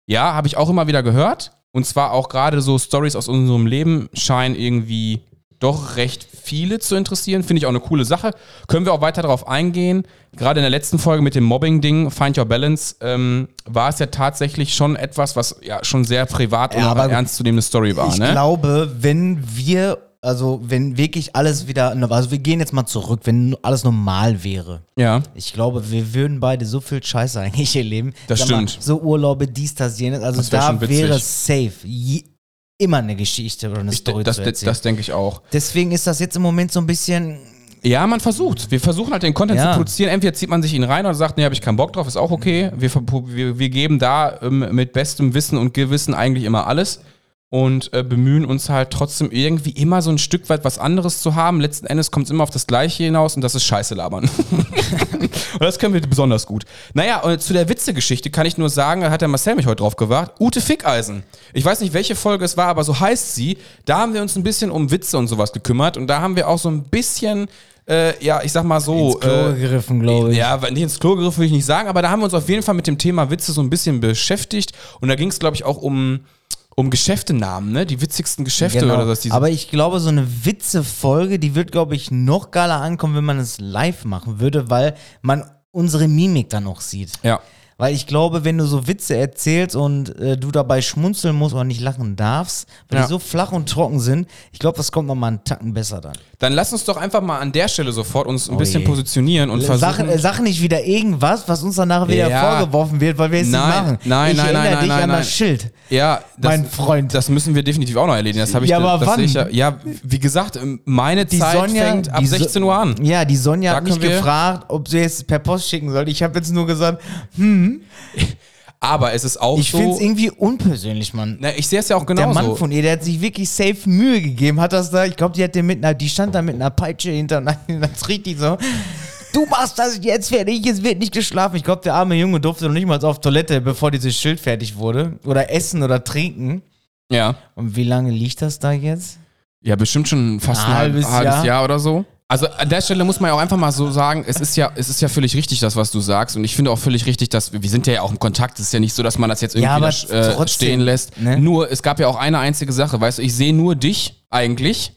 Ja, habe ich auch immer wieder gehört Und zwar auch gerade so Stories aus unserem Leben scheinen irgendwie doch recht viele zu interessieren. Finde ich auch eine coole Sache. Können wir auch weiter darauf eingehen. Gerade in der letzten Folge mit dem Mobbing-Ding, Find Your Balance, ähm, war es ja tatsächlich schon etwas, was ja schon sehr privat und Ja, aber ernstzunehmende Story war. Ich ne? glaube, wenn wir, also wenn wirklich alles wieder, also wir gehen jetzt mal zurück, wenn alles normal wäre. ja. Ich glaube, wir würden beide so viel Scheiße [LAUGHS] eigentlich erleben. Das Sag mal, stimmt. so Urlaube, dies, das, jenes. Also Das wär da wäre safe je, immer eine Geschichte oder eine Ich, Story das zu das, erzählen. das denke ich auch. Deswegen ist das jetzt im Moment so ein bisschen. Ja, man versucht. Wir versuchen halt den Content Ja. zu produzieren. Entweder zieht man sich ihn rein oder sagt, nee, habe ich keinen Bock drauf, ist auch okay. Wir, wir, wir geben da ähm, mit bestem Wissen und Gewissen eigentlich immer alles und äh, bemühen uns halt trotzdem irgendwie immer so ein Stück weit was anderes zu haben. Letzten Endes kommt es immer auf das Gleiche hinaus und das ist Scheiße labern. [LAUGHS] und das können wir besonders gut. Naja, und zu der Witzegeschichte kann ich nur sagen, da hat der Marcel mich heute drauf gewacht, Ute Fickeisen. Ich weiß nicht, welche Folge es war, aber so heißt sie. Da haben wir uns ein bisschen um Witze und sowas gekümmert und da haben wir auch so ein bisschen, äh, ja, ich sag mal so. ins Klo äh, gegriffen, glaube ich. ja, nicht ins Klo gegriffen will ich nicht sagen, aber da haben wir uns auf jeden Fall mit dem Thema Witze so ein bisschen beschäftigt. Und da ging es, glaube ich, auch um, um Geschäftenamen, ne? Die witzigsten Geschäfte Genau. oder was diese. Aber ich glaube, so eine Witze-Folge, die wird, glaube ich, noch geiler ankommen, wenn man es live machen würde, weil man unsere Mimik dann auch sieht. ja. Weil ich glaube, wenn du so Witze erzählst und äh, du dabei schmunzeln musst oder nicht lachen darfst, weil Ja. die so flach und trocken sind, ich glaube, das kommt nochmal einen Tacken besser dann. Dann lass uns doch einfach mal an der Stelle sofort uns ein bisschen je. positionieren und versuchen. Sag, äh, sag nicht wieder irgendwas, was uns danach wieder Ja. vorgeworfen wird, weil wir es Nein, nicht machen. nein, ich nein, erinnere nein, dich nein, an nein. das Schild. ja, das, mein Freund. Das müssen wir definitiv auch noch erledigen. Das habe ich Ja, aber das wann? Ich ja, ja, wie gesagt, meine Die Zeit Sonja, fängt ab die So- 16 Uhr an. Ja, die Sonja Da hat mich gefragt, ob sie es per Post schicken soll. Ich habe jetzt nur gesagt, Aber es ist auch ich finde es so. irgendwie unpersönlich, Mann. Na, ich sehe es ja auch Der genauso. Mann von ihr, der hat sich wirklich safe Mühe gegeben, hat das da, ich glaube, die hat den mit einer, die stand da mit einer Peitsche hinter, [LAUGHS] das richtig so. Du machst das jetzt fertig, es wird nicht geschlafen. Ich glaube, der arme Junge durfte noch nicht mal auf Toilette, bevor dieses Schild fertig wurde. Oder essen oder trinken. ja. Und wie lange liegt das da jetzt? Ja, bestimmt schon fast ein, Ein halbes, halbes halbes Jahr. Jahr. oder so. Also an der Stelle muss man ja auch einfach mal so sagen, es ist ja, es ist ja völlig richtig, das, was du sagst. Und ich finde auch völlig richtig, dass wir, wir sind ja auch im Kontakt. Es ist ja nicht so, dass man das jetzt irgendwie Ja, da, äh, trotzdem, stehen lässt. ne? Nur, es gab ja auch eine einzige Sache, weißt du, ich sehe nur dich eigentlich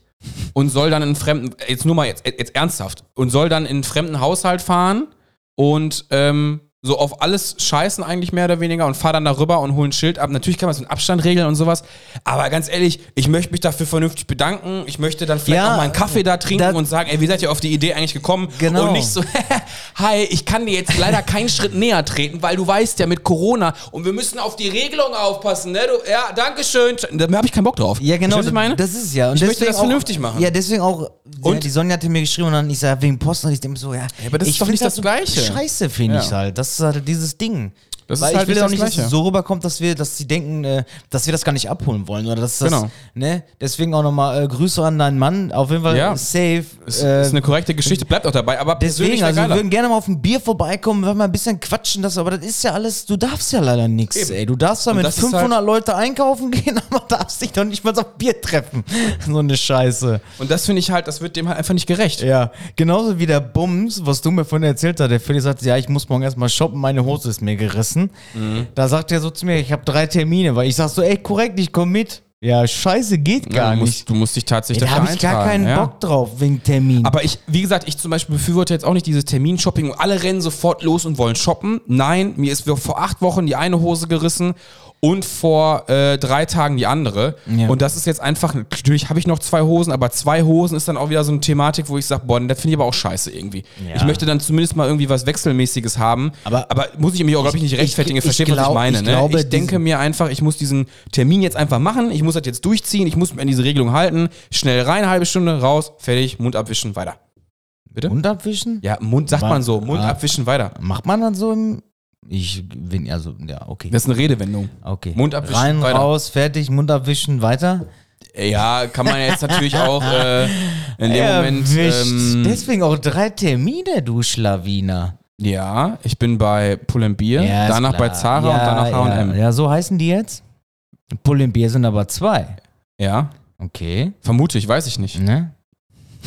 und soll dann in einen fremden, jetzt nur mal jetzt, jetzt ernsthaft, und soll dann in einen fremden Haushalt fahren und ähm, so auf alles scheißen eigentlich mehr oder weniger und fahr dann darüber und hol ein Schild ab. Natürlich kann man es mit Abstand regeln und sowas, aber ganz ehrlich, ich möchte mich dafür vernünftig bedanken. Ich möchte dann vielleicht Ja, auch mal einen Kaffee da trinken und sagen, ey, wie seid ihr auf die Idee eigentlich gekommen? Genau. Und nicht so, [LAUGHS] hi, ich kann dir jetzt leider keinen Schritt näher treten, weil du weißt ja mit Corona und wir müssen auf die Regelung aufpassen, ne? Du, ja, danke schön. Da habe ich keinen Bock drauf. Ja, genau. Du, was ich meine? Das ist ja. Und Ich möchte das vernünftig machen. Ja, deswegen auch. Ja, Und- die Sonja hatte mir geschrieben und dann ich sag wegen Post und ich denke so, ja. aber das ist doch nicht das Gleiche. Scheiße finde Ja. ich halt. Das ist halt dieses Ding. Das ist Weil halt ich will nicht auch nicht, dass Gleiche. es so rüberkommt, dass wir, dass sie denken, äh, dass wir das gar nicht abholen wollen oder dass das, Genau. ne? Deswegen auch nochmal äh, Grüße an deinen Mann. Auf jeden Fall Ja. safe. Ist, äh, ist eine korrekte Geschichte, bleibt auch dabei, aber persönlich Deswegen, also wir würden gerne mal auf ein Bier vorbeikommen, wir mal ein bisschen quatschen, das, aber das ist ja alles, du darfst ja leider nichts, ey. Du darfst da Und mit das ist 500 halt- Leute einkaufen [LAUGHS] gehen, aber darfst dich doch nicht mal auf Bier treffen. [LAUGHS] so eine Scheiße. Und das finde ich halt, das wird dem halt einfach nicht gerecht. Ja, genauso wie der Bums, was du mir vorhin erzählt hast. Der Felix sagt, ja, ich muss morgen erstmal shoppen, meine Hose ist mir gerissen. Mhm. Da sagt er so zu mir, ich habe drei Termine, weil ich sag so, ey, korrekt, ich komm mit. Ja, scheiße, geht Ja, gar du, nicht. musst, du musst dich tatsächlich Ey, da dafür habe ich gar keinen ja. Bock drauf, wegen Termin. Aber ich, wie gesagt, ich zum Beispiel befürworte jetzt auch nicht dieses Terminshopping und alle rennen sofort los und wollen shoppen. Nein, mir ist vor acht Wochen die eine Hose gerissen und vor äh, drei Tagen die andere. Ja. Und das ist jetzt einfach, natürlich habe ich noch zwei Hosen, aber zwei Hosen ist dann auch wieder so eine Thematik, wo ich sage, boah, das finde ich aber auch scheiße irgendwie. Ja. Ich möchte dann zumindest mal irgendwie was Wechselmäßiges haben. Aber- aber muss ich mich auch, glaube ich, nicht Ich- rechtfertigen, ich- versteht, ich was ich meine. ich ne? glaube, ich denke mir einfach, ich muss diesen Termin jetzt einfach machen, ich muss das jetzt durchziehen, ich muss mich an diese Regelung halten, schnell rein, halbe Stunde, raus, fertig, Mund abwischen, weiter. Bitte? Mund abwischen? Ja, Mund sagt man so, Mund Ah. abwischen, weiter. Macht man dann so im. Ich bin, also, ja, okay. Das ist eine Redewendung. okay. Mund abwischen, Rein, weiter. raus, fertig, Mund abwischen, weiter. Ja, kann man jetzt natürlich auch äh, in dem Moment. Erwischt. Ähm, Deswegen auch drei Termine, du Schlawiner. ja, ich bin bei Pull Bier, Ja, danach bei. Zara ja, und danach H&M. Ja, ja, so heißen die jetzt? Pull Bier sind aber zwei. Ja, Okay. vermute ich, weiß ich nicht. Ne?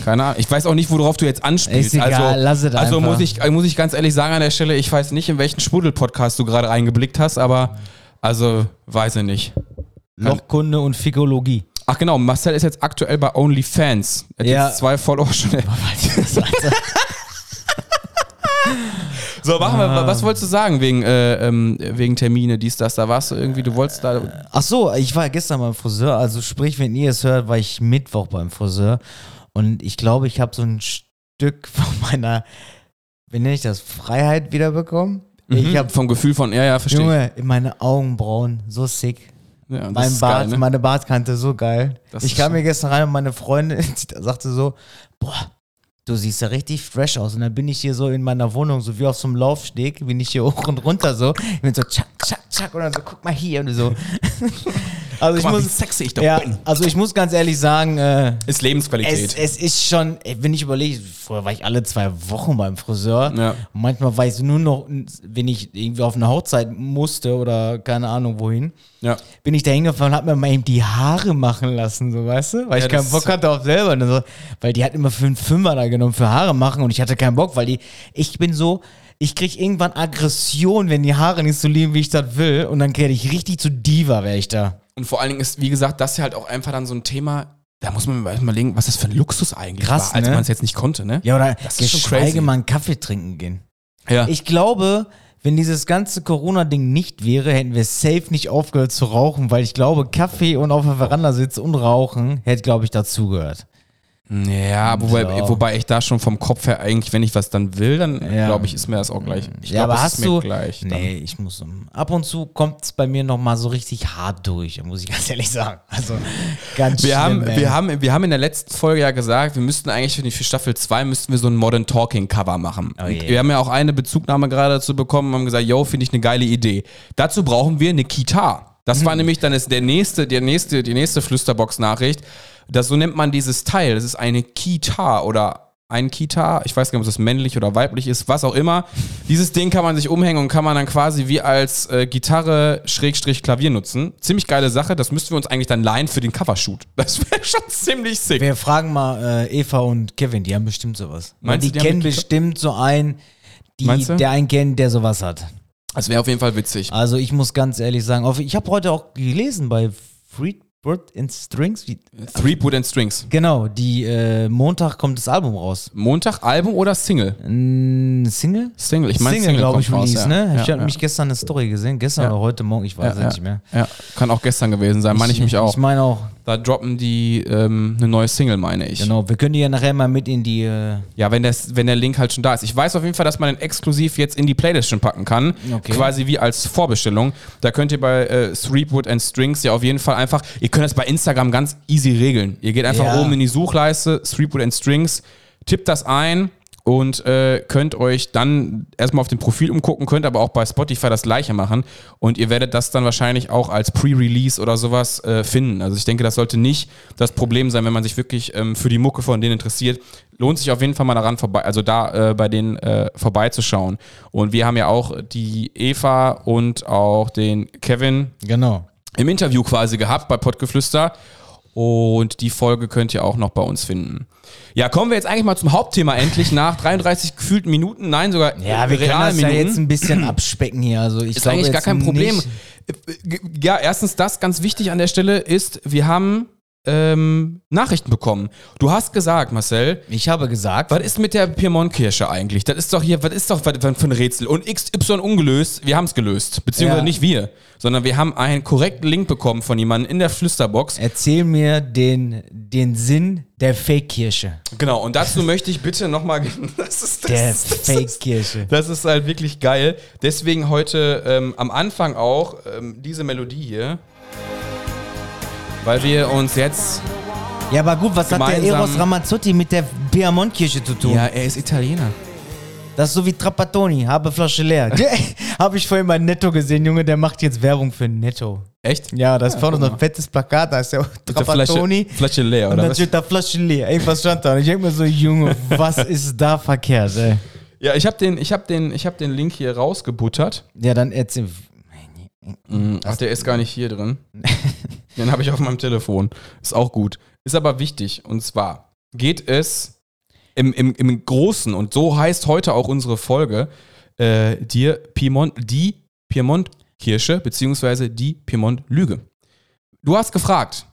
Keine Ahnung. Ich weiß auch nicht, worauf du jetzt anspielst. Ist egal, also, lass es also einfach. muss ich, muss ich ganz ehrlich sagen an der Stelle, ich weiß nicht, in welchen Schmuddel-Podcast du gerade reingeblickt hast, aber also weiß ich nicht. Lochkunde und Fikologie. Ach genau, Marcel ist jetzt aktuell bei OnlyFans. Er hat Ja. jetzt zwei Follower schon. [LAUGHS] [LAUGHS] So, machen Ah. wir, was wolltest du sagen wegen, äh, ähm, wegen Termine, dies, das, da warst du irgendwie, du wolltest da, Ach so, ich war gestern beim Friseur. Also sprich, wenn ihr es hört, war ich Mittwoch beim Friseur. Und ich glaube, ich habe so ein Stück [LAUGHS] von meiner, wie nenne ich das, Freiheit wiederbekommen. Ich Mhm, habe, vom Gefühl von, ja, ja, verstehe ich. Junge, meine Augenbrauen, so sick. Ja, Mein Bart, geil, ne? meine Bartkante, so geil. Das ich kam schon- mir gestern rein und meine Freundin [LAUGHS] sagte so, boah, du siehst ja richtig fresh aus. Und dann bin ich hier so in meiner Wohnung, so wie auf so einem Laufsteg, bin ich hier hoch und runter so. Ich bin so, tschack, tschack, tschack. Und dann so, guck mal hier. Und so. [LAUGHS] also ich mal, muss, sexy ich doch ja, bin. also ich muss ganz ehrlich sagen, äh, Ist Lebensqualität. es, es ist schon, wenn ich überlege, vorher war ich alle zwei Wochen beim Friseur. Ja. Und manchmal war ich nur noch, wenn ich irgendwie auf eine Hochzeit musste oder keine Ahnung wohin, ja. bin ich da hingefahren und hab mir mal eben die Haare machen lassen, so weißt du? Weil Ja, ich keinen Bock hatte auf selber. So, weil die hat immer für einen Fünfer da genommen für Haare machen und ich hatte keinen Bock, weil die, ich bin so, ich krieg irgendwann Aggression, wenn die Haare nicht so liegen, wie ich das will. Und dann werde ich richtig zu Diva, wäre ich da. Und vor allen Dingen ist, wie gesagt, das ja halt auch einfach dann so ein Thema, da muss man mal überlegen, was das für ein Luxus eigentlich Krass, war, als ne? man es jetzt nicht konnte, ne? Ja, oder Das ist schon crazy. mal einen Kaffee trinken gehen. Ja. Ich glaube, wenn dieses ganze Corona-Ding nicht wäre, hätten wir safe nicht aufgehört zu rauchen, weil ich glaube, Kaffee und auf der Veranda sitzen und rauchen hätte, glaube ich, dazugehört. Ja, wobei, Ja. wobei ich da schon vom Kopf her eigentlich, wenn ich was dann will, dann Ja. glaube ich, ist mir das auch gleich. Ich ja, glaub, aber hast ist mir du. gleich. nee, ich muss. um- Ab und zu kommt es bei mir nochmal so richtig hart durch, muss ich [LAUGHS] ganz ehrlich sagen. Also ganz Wir schlimm, haben, ey. wir, haben, wir haben in der letzten Folge ja gesagt, wir müssten eigentlich für, die, für Staffel 2 müssten wir so ein Modern Talking Cover machen. Oh yeah. Wir haben ja auch eine Bezugnahme gerade dazu bekommen und haben gesagt, yo, finde ich eine geile Idee. Dazu brauchen wir eine Kita. Das Mhm. war nämlich dann ist der nächste, der nächste, die nächste Flüsterbox-Nachricht. Das, so nennt man dieses Teil. Das ist eine Kita oder ein Kita. Ich weiß gar nicht, ob das männlich oder weiblich ist, was auch immer. Dieses Ding kann man sich umhängen und kann man dann quasi wie als äh, Gitarre Schrägstrich Klavier nutzen. Ziemlich geile Sache. Das müssten wir uns eigentlich dann leihen für den Covershoot. Das wäre schon ziemlich sick. Wir fragen mal äh, Eva und Kevin, die haben bestimmt sowas. Meinst die, die kennen bestimmt so einen, die, der einen kennt, der sowas hat. Das wäre auf jeden Fall witzig. Also ich muss ganz ehrlich sagen, ich habe heute auch gelesen bei Freebird in Strings. Wie, Three Put and Strings. genau, die äh, Montag kommt das Album raus. Montag Album oder Single? Single? Single, ich meine Single, glaube ich, raus, Release, ja. ne? Ja, ich habe ja. mich gestern eine Story gesehen, gestern Ja. oder heute Morgen, ich weiß Ja, es ja. nicht mehr. Ja, kann auch gestern gewesen sein, meine ich, mich auch. Ich meine auch, da droppen die ähm, eine neue Single, meine ich. genau. Wir können die ja nachher mal mit in die. Äh, Ja, wenn, das, wenn der Link halt schon da ist. Ich weiß auf jeden Fall, dass man den exklusiv jetzt in die Playlist schon packen kann. Okay. Quasi wie als Vorbestellung. Da könnt ihr bei äh, Threepwood and Strings ja auf jeden Fall einfach, ihr könnt das bei Instagram ganz easy regeln. Ihr geht einfach Ja. oben in die Suchleiste, Threepwood and Strings, tippt das ein und äh, könnt euch dann erstmal auf dem Profil umgucken, könnt aber auch bei Spotify das gleiche machen und ihr werdet das dann wahrscheinlich auch als Pre-Release oder sowas äh, finden. Also ich denke, das sollte nicht das Problem sein, wenn man sich wirklich ähm, für die Mucke von denen interessiert. Lohnt sich auf jeden Fall mal daran vorbei, also da äh, bei denen äh, vorbeizuschauen. Und wir haben ja auch die Eva und auch den Kevin genau. im Interview quasi gehabt bei Pottgeflüster. Und die Folge könnt ihr auch noch bei uns finden. Ja, kommen wir jetzt eigentlich mal zum Hauptthema endlich nach 33 gefühlten Minuten. Nein, sogar Ja, wir können das ja jetzt ein bisschen abspecken hier. Also ich Ist glaube eigentlich gar kein Problem. Nicht, Ja, erstens das ganz wichtig an der Stelle ist, wir haben ähm, Nachrichten bekommen. Du hast gesagt, Marcel, ich habe gesagt, was ist mit der Piemont-Kirsche eigentlich? Das ist doch hier, was ist doch was für ein Rätsel? Und XY ungelöst, wir haben es gelöst. Beziehungsweise Ja. nicht wir, sondern wir haben einen korrekten Link bekommen von jemandem in der Flüsterbox. erzähl mir den, den Sinn der Fake-Kirche. Genau, und dazu möchte ich bitte nochmal. [LAUGHS] Das ist, Der das, das, Fake-Kirche. das ist halt wirklich geil. Deswegen heute ähm, am Anfang auch ähm, diese Melodie hier. Weil wir uns jetzt. Ja, aber gut, was hat der Eros Ramazzotti mit der Piemont-Kirche zu tun? Ja, er ist Italiener. Das ist so wie Trapattoni, habe Flasche leer. [LAUGHS] habe ich vorhin bei Netto gesehen, Junge, der macht jetzt Werbung für Netto. Echt? Ja, das ist vorne so ein fettes Plakat, da ist ja Trapattoni. Flasche, Flasche leer, Und oder dann was? steht da Flasche leer. Irgendwas stand da. Und ich denke mir so, Junge, [LAUGHS] was ist da verkehrt, ey? Ja, ich habe den, ich hab den, ich hab den Link hier rausgebuttert. Ja, dann erzähl. Ach, der ist gar nicht hier drin. [LAUGHS] Den habe ich auf meinem Telefon. Ist auch gut. Ist aber wichtig. Und zwar geht es im, im, im Großen, und so heißt heute auch unsere Folge, äh, dir Piemont, die Piemont-Kirsche, beziehungsweise die Piemont-Lüge. du hast gefragt,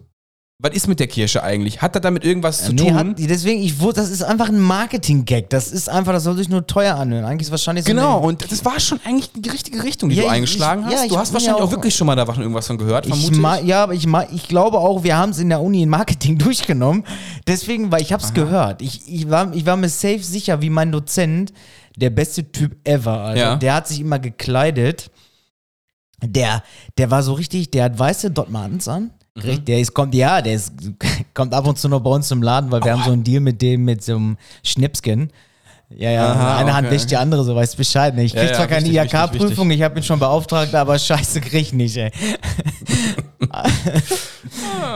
was ist mit der Kirche eigentlich? Hat das damit irgendwas zu Nee, tun? hat, deswegen, ich wusste, das ist einfach ein Marketing-Gag. Das ist einfach, das soll sich nur teuer anhören. Eigentlich ist wahrscheinlich so Genau, und das war schon eigentlich die richtige Richtung, die Ja, du eingeschlagen ich- hast. ja, ich du hast wahrscheinlich auch auch- wirklich schon mal da irgendwas von gehört, vermute Ich ma, ja, aber ich, ma, ich glaube auch, wir haben es in der Uni in Marketing [LAUGHS] durchgenommen. Deswegen, weil ich habe es gehört. Ich, ich, war, ich war mir safe sicher, wie mein Dozent, der beste Typ ever. Also, Ja. Der hat sich immer gekleidet. Der, der war so richtig, der hat weiße Dot Martens an. Mhm. Der ist, kommt, ja, der ist, [LAUGHS] kommt ab und zu noch bei uns zum Laden, weil wir haben so einen Deal mit dem, mit so einem Schnipskin. Ja, ja, Aha, eine Hand okay. wäscht die andere, so weißt Bescheid. Ne? Ich Ja, krieg ja, zwar keine wichtig, wichtig, IHK-Prüfung, ich habe ihn schon beauftragt, aber scheiße krieg ich nicht, ey. [LAUGHS]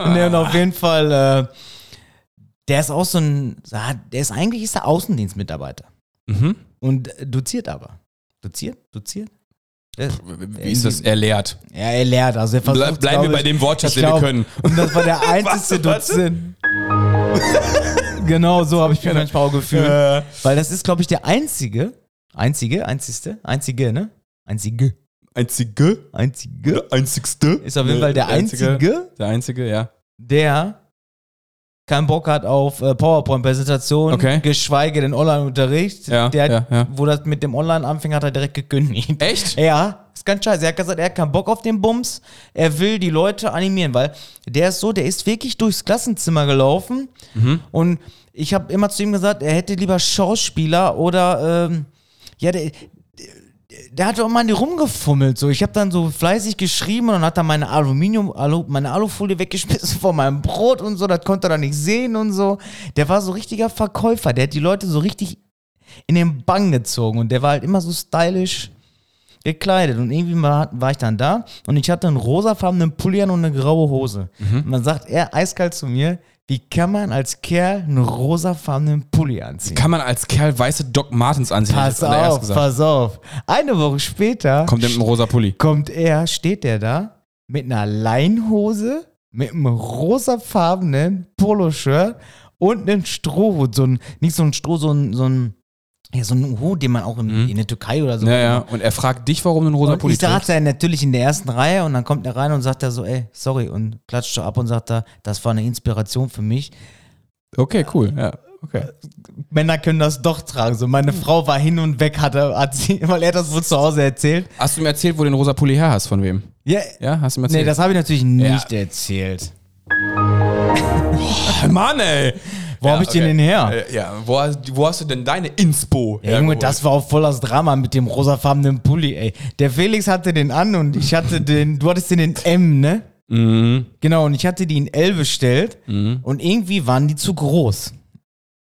ne, und auf jeden Fall, äh, der ist auch so ein, ja, der ist eigentlich ist er Außendienstmitarbeiter. Mhm. Und äh, doziert aber. Doziert? Doziert? Der- Wie ist das? Er lehrt. Ja, er lehrt, also er versucht, bleiben wir bei ich- dem Wortschatz, den wir können. Und das war der [LAUGHS] einzige. Dozent. [LAUGHS] genau so habe ich mich manchmal auch gefühlt. Weil das ist, glaube ich, der einzige, einzige, einzigste, einzige, ne? Einzige, Einzige? einzige. Einzigste? Ist auf jeden Fall der einzige, Der einzige, ja. der keinen Bock hat auf äh, PowerPoint-Präsentation, Okay. geschweige denn Online-Unterricht. Ja, der, ja, ja. Wo das mit dem Online anfing, hat er direkt gekündigt. Echt? [LAUGHS] Ja, ist ganz scheiße. Er hat gesagt, er hat keinen Bock auf den Bums. Er will die Leute animieren, weil der ist so, der ist wirklich durchs Klassenzimmer gelaufen. Mhm. Und ich habe immer zu ihm gesagt, er hätte lieber Schauspieler oder, ähm, ja, der, der hat auch mal rumgefummelt. So. Ich habe dann so fleißig geschrieben und dann hat er meine Aluminium, Alu, meine Alufolie weggeschmissen von meinem Brot und so. Das konnte er dann nicht sehen und so. Der war so richtiger Verkäufer. Der hat die Leute so richtig in den Bann gezogen und der war halt immer so stylisch gekleidet und irgendwie war, war ich dann da und ich hatte einen rosafarbenen Pulli und eine graue Hose. Und dann sagt er eiskalt zu mir, wie kann man als Kerl einen rosafarbenen Pulli anziehen? Kann man als Kerl weiße Doc Martens anziehen? Pass auf, pass auf. Eine Woche später Kommt der mit einem rosa Pulli. kommt er, steht der da mit einer Leinhose, mit einem rosafarbenen Poloshirt und einem Strohhut. So ein, nicht so ein Stroh, so ein, so ein, ja, so ein Hut, den man auch in, in der Türkei oder so. Mhm. Ja, ja. Und er fragt dich, warum du einen rosa Pulli ich saß trägst. da natürlich in der ersten Reihe und dann kommt er rein und sagt er so, ey, sorry, und klatscht so ab und sagt da, das war eine Inspiration für mich. Okay, cool. Ja, okay. Männer können das doch tragen. So, meine Frau war hin und weg, hat er, hat sie, [LAUGHS] weil er das wohl zu Hause erzählt. Hast du ihm erzählt, wo du den rosa Pulli her hast? Von wem? Ja, Ja, hast du ihm erzählt? nee, das habe ich natürlich nicht erzählt. Mann, ey! Wo hab ich den denn her? Äh, Ja, wo, hast- wo hast du denn deine Inspo? Ja, Junge, das war auch voll das Drama mit dem rosafarbenen Pulli, ey. Der Felix hatte den an und ich hatte den, du hattest den in M, ne? Mhm. Genau, und ich hatte die in L bestellt und irgendwie waren die zu groß.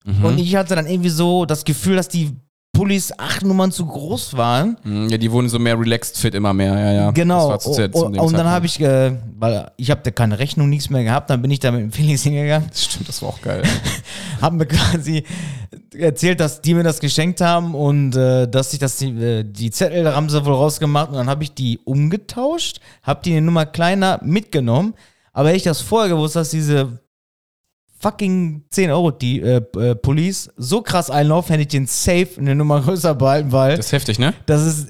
Mhm. Und ich hatte dann irgendwie so das Gefühl, dass die Pullis acht Nummern zu groß waren. Mhm, Ja, die wurden so mehr relaxed fit immer mehr, ja, ja. Genau. Das war zu, zu, zu und und dann habe ich, äh, weil ich habe da keine Rechnung, nichts mehr gehabt, dann bin ich da mit dem Felix hingegangen, Das stimmt, das war auch geil. [LAUGHS] habe mir quasi erzählt, dass die mir das geschenkt haben und äh, dass ich das, die, äh, die Zettel, da haben sie wohl rausgemacht und dann habe ich die umgetauscht, habe die eine Nummer kleiner mitgenommen, aber hätte ich das vorher gewusst, dass diese fucking 10 Euro die äh, äh, Police so krass einlaufen, hätte ich den safe eine Nummer größer behalten, weil Das ist heftig, ne? das ist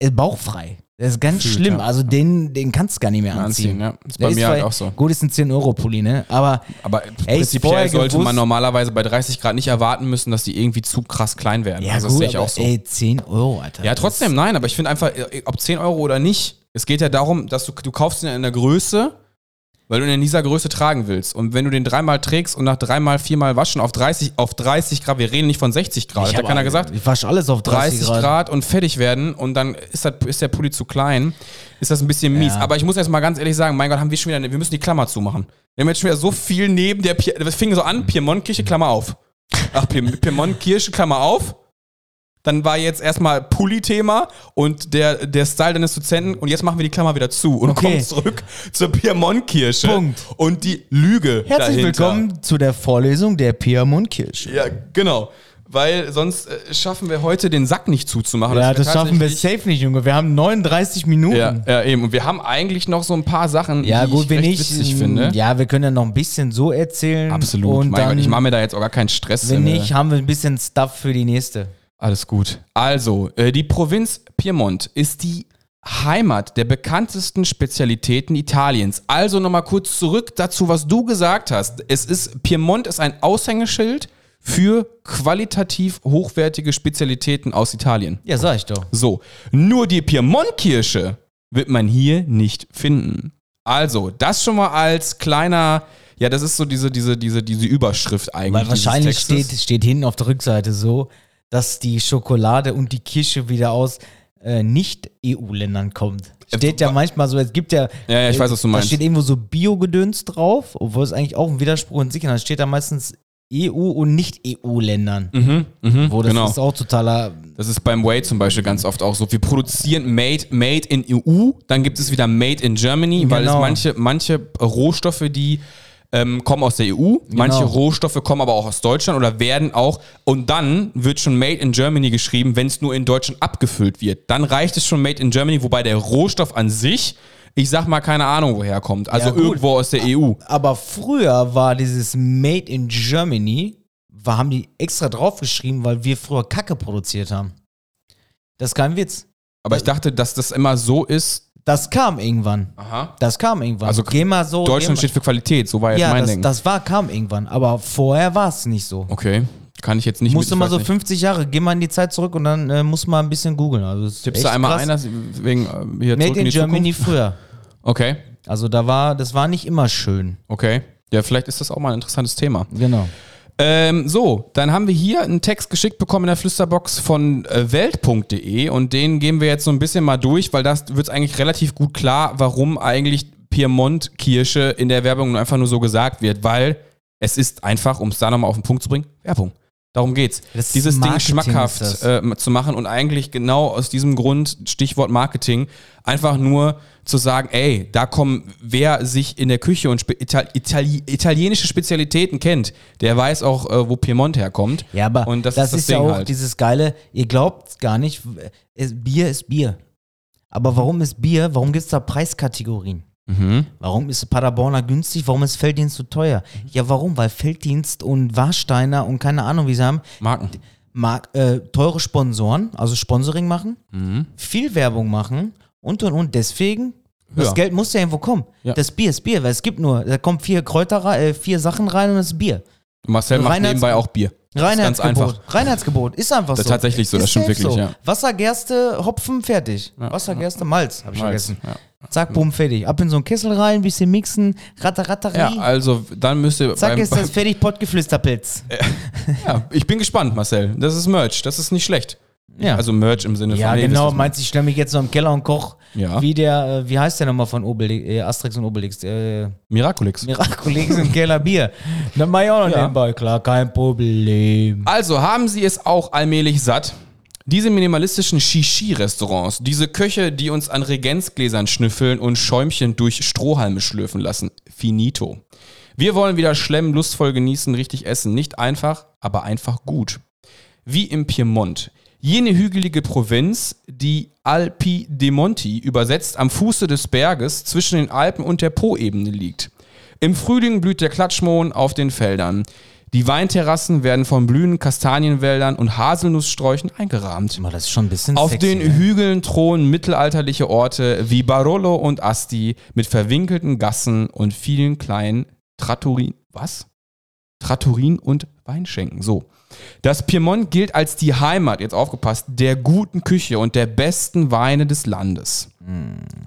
äh, bauchfrei. Das ist ganz Fühlt, schlimm. ja. Also den, den kannst du gar nicht mehr anziehen. Anziehen, ja. Ist Der bei mir halt auch so. Gut, ist ein 10-Euro-Pulli, ne? Aber Aber Ey, prinzipiell sollte man gewusst- normalerweise bei 30 Grad nicht erwarten müssen, dass die irgendwie zu krass klein werden. ja, also gut, das sehe ich aber, auch so. ey, 10 Euro, Alter. ja, trotzdem, nein, aber ich finde einfach, äh, ob 10 Euro oder nicht, es geht ja darum, dass du, du kaufst ihn in einer Größe, weil du ihn in dieser Größe tragen willst. Und wenn du den dreimal trägst und nach dreimal, viermal waschen auf 30, auf 30 Grad, wir reden nicht von 60 Grad, Ich hat keiner gesagt, Ich wasche alles auf 30, 30 Grad. Grad. und fertig werden und dann ist, das, ist der Pulli zu klein, ist das ein bisschen mies. Ja. Aber ich muss jetzt mal ganz ehrlich sagen, mein Gott, haben wir schon wieder, wir müssen die Klammer zumachen. Wir haben jetzt schon wieder so viel neben der, das fing so an, Piemontkirche, Klammer auf. Ach, Piemontkirche, Klammer auf. Dann war jetzt erstmal Pulli-Thema und der, der Style deines Dozenten und jetzt machen wir die Klammer wieder zu und Okay. kommen zurück zur Piemontkirche Punkt. und die Lüge Herzlich dahinter. willkommen zu der Vorlesung der Piemont-Kirche. Ja, genau. Weil sonst äh, schaffen wir heute den Sack nicht zuzumachen. Ja, wär das schaffen wir safe nicht, Junge. Wir haben 39 Minuten. Ja, ja, eben. Und wir haben eigentlich noch so ein paar Sachen, Ja, die gut, ich wenn ich. witzig finde. Ja, wir können ja noch ein bisschen so erzählen. Absolut. Und mein dann, Gott, ich mache mir da jetzt auch gar keinen Stress. wenn wir- nicht, haben wir ein bisschen Stuff für die nächste. Alles gut. Also, äh, die Provinz Piemont ist die Heimat der bekanntesten Spezialitäten Italiens. Also nochmal kurz zurück dazu, was du gesagt hast. Es ist, Piemont ist ein Aushängeschild für qualitativ hochwertige Spezialitäten aus Italien. Ja, sag ich doch. So, nur die Piemont-Kirsche wird man hier nicht finden. Also, das schon mal als kleiner, ja, das ist so diese, diese, diese, diese Überschrift eigentlich. Weil wahrscheinlich steht, steht hinten auf der Rückseite so, dass die Schokolade und die Kirsche wieder aus äh, Nicht-EU-Ländern kommt. Steht ja manchmal so, es gibt ja. Ja, ja, ich weiß, was du Da meinst. steht irgendwo so Biogedöns drauf, obwohl es eigentlich auch ein Widerspruch in sich ist. Da steht da meistens EU- und Nicht-EU-Ländern. Mhm, mhm, Wo das genau. ist auch totaler. Das ist beim Way zum Beispiel ganz oft auch so. Wir produzieren Made, made in EU, dann gibt es wieder Made in Germany, weil es Genau. manche, manche Rohstoffe, die ähm, kommen aus der EU, manche Genau. Rohstoffe kommen aber auch aus Deutschland oder werden auch, und dann wird schon Made in Germany geschrieben, wenn es nur in Deutschland abgefüllt wird. Dann reicht es schon Made in Germany, wobei der Rohstoff an sich, ich sag mal, keine Ahnung, woher kommt. Also Ja, irgendwo aus der EU. Aber früher war dieses Made in Germany, war, haben die extra draufgeschrieben, weil wir früher Kacke produziert haben. Das ist kein Witz. Aber ich dachte, dass das immer so ist. Das kam irgendwann. Aha. Das kam irgendwann. Also geh mal so. Deutschland steht für Qualität, so war jetzt Ja, mein das, Ding. das war, kam irgendwann. Aber vorher war es nicht so. okay, kann ich jetzt nicht Musste mal so nicht. 50 Jahre, geh mal in die Zeit zurück und dann äh, muss mal ein bisschen googeln. Also, Tippst du einmal krass. ein, dass- wegen äh, hier zurück Made in in die Germany Zukunft? früher. [LAUGHS] Okay, Also da war, das war nicht immer schön. okay. Ja, vielleicht ist das auch mal ein interessantes Thema. Genau. Ähm, so, dann haben wir hier einen Text geschickt bekommen in der Flüsterbox von äh, welt.de und den gehen wir jetzt so ein bisschen mal durch, weil das wird eigentlich relativ gut klar, warum eigentlich Piemont-Kirsche in der Werbung nur einfach nur so gesagt wird, weil es ist einfach, um es da nochmal auf den Punkt zu bringen, Werbung. Darum geht's. Das Dieses Ding schmackhaft äh, zu machen und eigentlich genau aus diesem Grund, Stichwort Marketing, einfach nur zu sagen, ey, da kommen, wer sich in der Küche und Ital Itali italienische Spezialitäten kennt, der weiß auch, äh, wo Piemont herkommt. Ja, aber und das, das, ist das ist Ding ja auch halt. dieses geile, ihr glaubt gar nicht, Bier ist Bier. Aber warum ist Bier, warum gibt es da Preiskategorien? Mhm. Warum ist Paderborner günstig, warum ist Felddienst so teuer? Ja, warum? Weil Felddienst und Warsteiner und keine Ahnung, wie sie haben, Marken. mag, äh, teure Sponsoren, also Sponsoring machen, Mhm. viel Werbung machen und und und. Deswegen, das Ja. Geld muss ja irgendwo kommen. Ja. Das Bier ist Bier, weil es gibt nur, da kommen vier Kräuter, äh, vier Sachen rein und das ist Bier. Marcel macht Reinheits- nebenbei auch Bier. Das Reinheitsgebot. einfach. Reinheitsgebot. Ist einfach Das so. ist tatsächlich so, das Ist stimmt safe wirklich, ja. Wasser, Gerste, Hopfen, fertig. Wasser, Gerste, Malz, habe ich Malz, vergessen. ja. Zack, bumm, fertig. Ab in so einen Kessel rein, bisschen mixen, ratter, ratter, Ja, also dann müsst ihr Zack, beim, ist das [LAUGHS] fertig, Pottgeflüsterpilz. ja, ich bin gespannt, Marcel. Das ist Merch, das ist nicht schlecht. Ja. Also Merch im Sinne Ja, von nee, genau. Meinst du, ich stelle mich jetzt noch im Keller und koch, Ja. wie der, äh, wie heißt der nochmal von Obelix, äh, Asterix und Obelix? Äh, Miraculix. Miraculix im Keller Bier. Dann mach ich auch noch Ja. nebenbei. Klar, kein Problem. Also haben sie es auch allmählich satt. Diese minimalistischen Shishi-Restaurants, diese Köche, die uns an Regenzgläsern schnüffeln und Schäumchen durch Strohhalme schlürfen lassen. Finito. Wir wollen wieder schlemmen, lustvoll genießen, richtig essen. Nicht einfach, aber einfach gut. Wie im Piemont. Jene hügelige Provinz, die Alpi de Monti, übersetzt am Fuße des Berges zwischen den Alpen und der Po-Ebene liegt. Im Frühling blüht der Klatschmohn auf den Feldern. Die Weinterrassen werden von blühenden Kastanienwäldern und Haselnusssträuchen eingerahmt. Das ist schon ein bisschen Auf sexy, den ne? Hügeln thronen mittelalterliche Orte wie Barolo und Asti mit verwinkelten Gassen und vielen kleinen Trattorin. Was? Trattorin und Weinschenken. So. Das Piemont gilt als die Heimat, jetzt aufgepasst, der guten Küche und der besten Weine des Landes.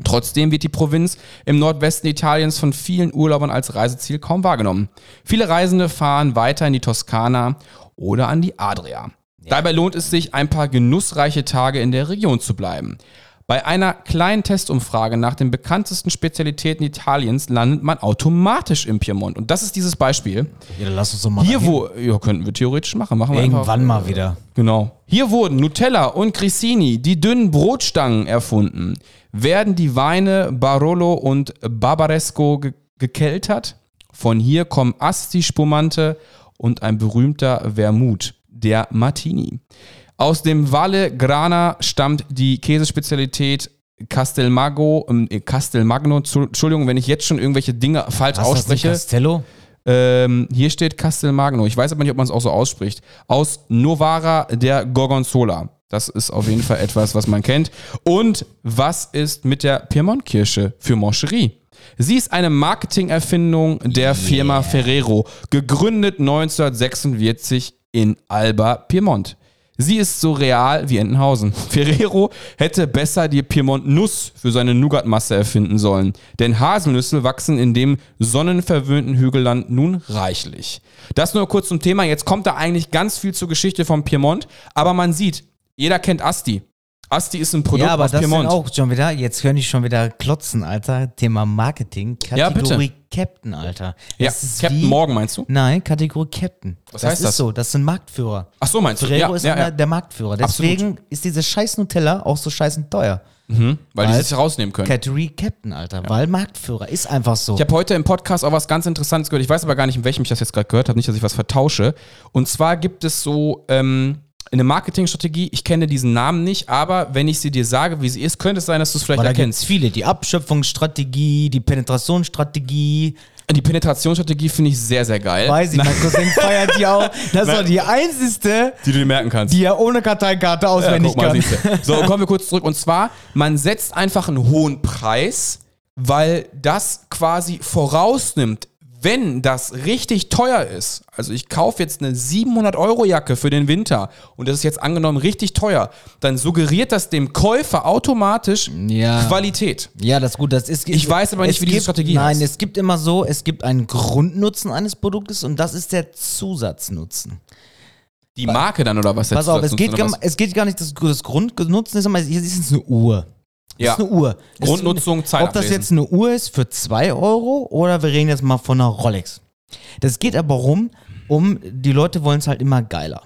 Trotzdem wird die Provinz im Nordwesten Italiens von vielen Urlaubern als Reiseziel kaum wahrgenommen. Viele Reisende fahren weiter in die Toskana oder an die Adria. Dabei lohnt es sich, ein paar genussreiche Tage in der Region zu bleiben. Bei einer kleinen Testumfrage nach den bekanntesten Spezialitäten Italiens landet man automatisch im Piemont. Und das ist dieses Beispiel. Ja, dann lass uns doch mal Hier wo, ja, könnten wir theoretisch machen. machen wir Irgendwann einfach, mal wieder. Genau. Hier wurden Nutella und Grissini, die dünnen Brotstangen, erfunden. Werden die Weine Barolo und Barbaresco ge gekeltert? Von hier kommen Asti Spumante und ein berühmter Vermut, der Martini. Aus dem Valle Grana stammt die Käsespezialität Castelmago, ähm, Castelmagno, Zu- Entschuldigung, wenn ich jetzt schon irgendwelche Dinge falsch Was ist das ausspreche. Castello? Ähm, hier steht Castelmagno. Ich weiß aber nicht, ob man es auch so ausspricht. Aus Novara der Gorgonzola. Das ist auf jeden Fall etwas, was man kennt. Und was ist mit der Piemont-Kirsche für Moncherie? Sie ist eine Marketingerfindung der Firma Ferrero, gegründet 1946 in Alba, Piemont. Sie ist so real wie Entenhausen. [LAUGHS] Ferrero hätte besser die Piemont-Nuss für seine Nougatmasse erfinden sollen. Denn Haselnüsse wachsen in dem sonnenverwöhnten Hügelland nun reichlich. Das nur kurz zum Thema. Jetzt kommt da eigentlich ganz viel zur Geschichte vom Piemont. Aber man sieht, jeder kennt Asti. Asti ist ein Produkt Ja, aber aus das Piemont. sind auch schon wieder, jetzt können ich schon wieder klotzen, Alter. Thema Marketing, Ja, bitte. Kategorie Captain, Alter. ja, Das ist Captain Morgan meinst du? Nein, Kategorie Captain. Was das heißt ist das? so, das sind Marktführer. Ach so, meinst du? Ferrero ja, ist ja, ja. der Marktführer. Deswegen ist diese scheiß Nutella auch so scheißen teuer. Weil die Weil- sich rausnehmen können. Kategorie Captain, Alter. Weil Marktführer ist einfach so. Ich habe heute im Podcast auch was ganz Interessantes gehört. Ich weiß aber gar nicht, in welchem ich das jetzt gerade gehört habe. Nicht, dass ich was vertausche. Und zwar gibt es so ähm, eine Marketingstrategie. Ich kenne diesen Namen nicht, aber wenn ich sie dir sage, wie sie ist, könnte es sein, dass du es vielleicht Weil da gibt erkennst. viele. Die Abschöpfungsstrategie, die Penetrationsstrategie. Die Penetrationsstrategie finde ich sehr, sehr geil. Weiß ich, mein Cousin [LAUGHS] feiert die auch. Das doch die einzige, die du dir merken kannst. die er ohne Karteikarte Ja, auswendig mal, kann. So, kommen wir kurz zurück. Und zwar, man setzt einfach einen hohen Preis, weil das quasi vorausnimmt, wenn das richtig teuer ist. Also ich kaufe jetzt eine 700 Euro Jacke für den Winter und das ist jetzt angenommen richtig teuer, dann suggeriert das dem Käufer automatisch Ja. Qualität. Ja, das ist gut. Das ist, Ich weiß aber nicht, wie diese gibt, Strategie Nein, heißt. es gibt immer so, es gibt einen Grundnutzen eines Produktes und das ist der Zusatznutzen. Die Marke dann oder was? Pass auf, es geht, gar, es geht gar nicht, das, das Grundnutzen ist immer, hier ist es eine Uhr. Das Ja. ist eine Uhr. Das Grundnutzung, ist, Zeit Ob das jetzt eine Uhr ist für 2 Euro oder wir reden jetzt mal von einer Rolex. Das geht aber rum, um, die Leute wollen es halt immer geiler.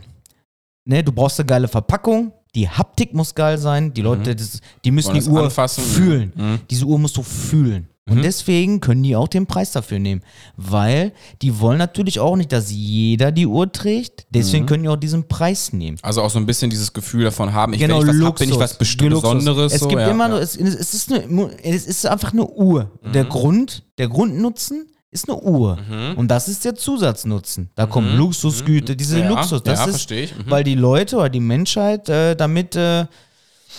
Ne, du brauchst eine geile Verpackung, die Haptik muss geil sein, die Leute, das, die müssen Mhm. Wollen die Uhr anfassen. fühlen. Mhm. Diese Uhr musst du fühlen. Und deswegen können die auch den Preis dafür nehmen. Weil die wollen natürlich auch nicht, dass jeder die Uhr trägt. Deswegen Mhm. können die auch diesen Preis nehmen. Also auch so ein bisschen dieses Gefühl davon haben, ich, Genau, wenn ich was hab, Luxus. bin ich was best Luxus. Besonderes. Es so, gibt ja, immer ja. nur, es, es, ist eine, es ist einfach eine Uhr. Der Mhm. Grund, der Grundnutzen ist eine Uhr. Und das ist der Zusatznutzen. Da kommen Luxusgüter, diese Mhm. Ja, Luxus. Das ja, ist, verstehe ich. Mhm. weil die Leute oder die Menschheit äh, damit äh,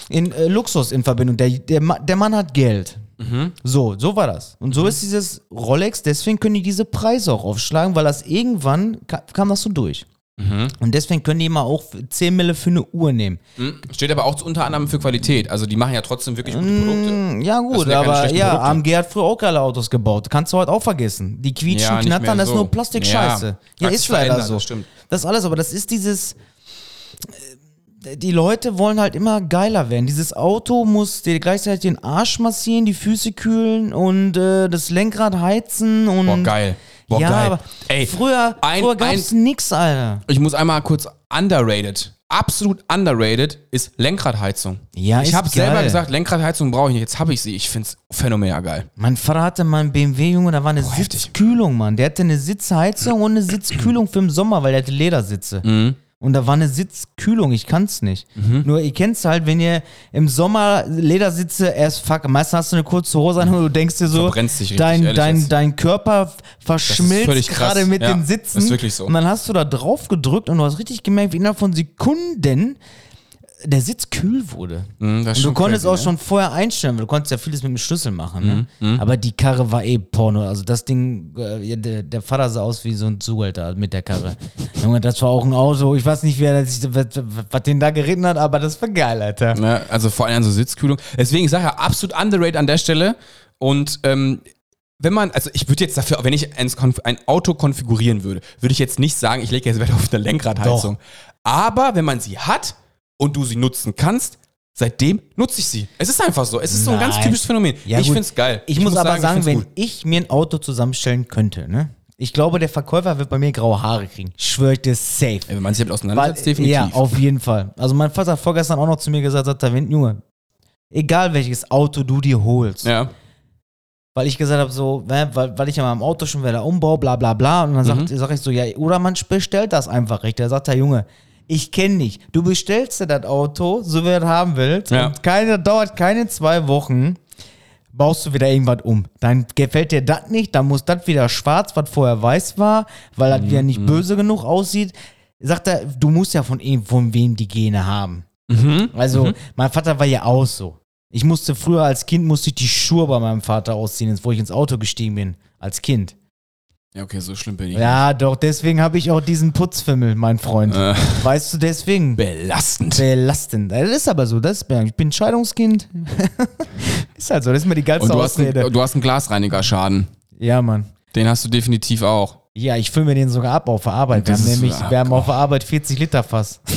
in äh, Luxus in Verbindung. Der, der, der Mann hat Geld. Mhm. So, so war das. Und so ist dieses Rolex, deswegen können die diese Preise auch aufschlagen, weil das irgendwann ka kam das so durch. Mhm. Und deswegen können die immer auch 10 Mille für eine Uhr nehmen. Hm, Steht aber auch unter anderem für Qualität. Also die machen ja trotzdem wirklich gute Produkte. Mm, Ja, Das gut, ja aber ja, Produkte. AMG hat früher auch geile Autos gebaut. Kannst du heute auch vergessen. Die quietschen, Ja, knattern, mehr das ist so. nur Plastikscheiße. Ja, Ja, ist leider so. das stimmt. Das ist alles, aber das ist dieses. Die Leute wollen halt immer geiler werden. Dieses Auto muss dir gleichzeitig den Arsch massieren, die Füße kühlen und äh, das Lenkrad heizen und. Boah, geil. Boah, ja, geil. aber Ey, früher, ein- früher gab's nix, Alter. Ich muss einmal kurz underrated. Absolut underrated ist Lenkradheizung. Ja, ich habe selber gesagt, Lenkradheizung brauche ich nicht. Jetzt habe ich sie. Ich finde es phänomenal geil. Mein Vater hatte mal einen BMW, Junge, da war eine heftig. Sitzkühlung, Mann. Der hatte eine Sitzheizung und eine Sitzkühlung für den Sommer, weil der hatte Ledersitze. Mhm. Und da war eine Sitzkühlung, ich kann's nicht. Nur ihr kennt's halt, wenn ihr im Sommer Ledersitze erst fuck, meistens hast du eine kurze Hose an und du denkst dir so, richtig, dein, dein, dein Körper verschmilzt gerade mit Ja, den Sitzen. ist wirklich so. Und dann hast du da drauf gedrückt und du hast richtig gemerkt, wie innerhalb von Sekunden der Sitz kühl wurde. Das ist Und du konntest crazy, auch ne? schon vorher einstellen, weil du konntest ja vieles mit dem Schlüssel machen. Mhm, Ne? Aber die Karre war eh Porno. Also das Ding, äh, der, der Vater sah aus wie so ein Zuhälter mit der Karre. [LAUGHS] Junge, das war auch ein Auto. Ich weiß nicht, wer das, was, was den da geritten hat, aber das war geil, Alter. Ne? Also vor allem so Sitzkühlung. Deswegen ich sage ja absolut underrated an der Stelle. Und ähm, wenn man, also ich würde jetzt dafür, wenn ich ein, ein Auto konfigurieren würde, würde ich jetzt nicht sagen, ich lege jetzt Wert auf eine Lenkradheizung. Aber wenn man sie hat und du sie nutzen kannst, seitdem nutze ich sie. Es ist einfach so. Es ist so ein ganz typisches Phänomen. Ja, ich gut. finde es geil. Ich, muss aber sagen, ich wenn gut. ich mir ein Auto zusammenstellen könnte, ne? Ich glaube, der Verkäufer wird bei mir graue Haare kriegen. Ich schwöre ich dir safe. Wenn man sich damit auseinandersetzt, definitiv. Ja, auf jeden Fall. Also mein Vater hat vorgestern auch noch zu mir gesagt, sagt er, wenn, Junge, egal welches Auto du dir holst, ja. weil ich gesagt habe, so, ne, weil, weil ich ja mal im Auto schon wieder umbau, bla bla bla. Und dann Mhm. sagt, sag ich so, ja, oder man bestellt das einfach richtig. Da sagt der Junge, ich kenne dich. Du bestellst dir das Auto, so wie du das haben willst. Ja. Und keine, dauert keine zwei Wochen, baust du wieder irgendwas um. Dann gefällt dir das nicht, dann muss das wieder schwarz, was vorher weiß war, weil das wieder Mhm. nicht böse genug aussieht. Sagt er, du musst ja von, von wem die Gene haben. Mhm. Also, mein Vater war ja auch so. Ich musste früher als Kind, musste ich die Schuhe bei meinem Vater ausziehen, wo ich ins Auto gestiegen bin, als Kind. Ja, okay, so schlimm bin ich. Ja, doch, deswegen habe ich auch diesen Putzfimmel, mein Freund. Äh. Weißt du, deswegen. Belastend. Belastend. Das ist aber so, das ist, ich bin Scheidungskind. [LAUGHS] ist halt so, das ist mir die geilste Und du hast, Ausrede. einen, du hast einen Glasreinigerschaden. ja, Mann. Den hast du definitiv auch. Ja, ich fülle mir den sogar ab auf der Arbeit. Wir haben nämlich, ah, wir haben auf der Arbeit 40 Liter Fass. [LAUGHS]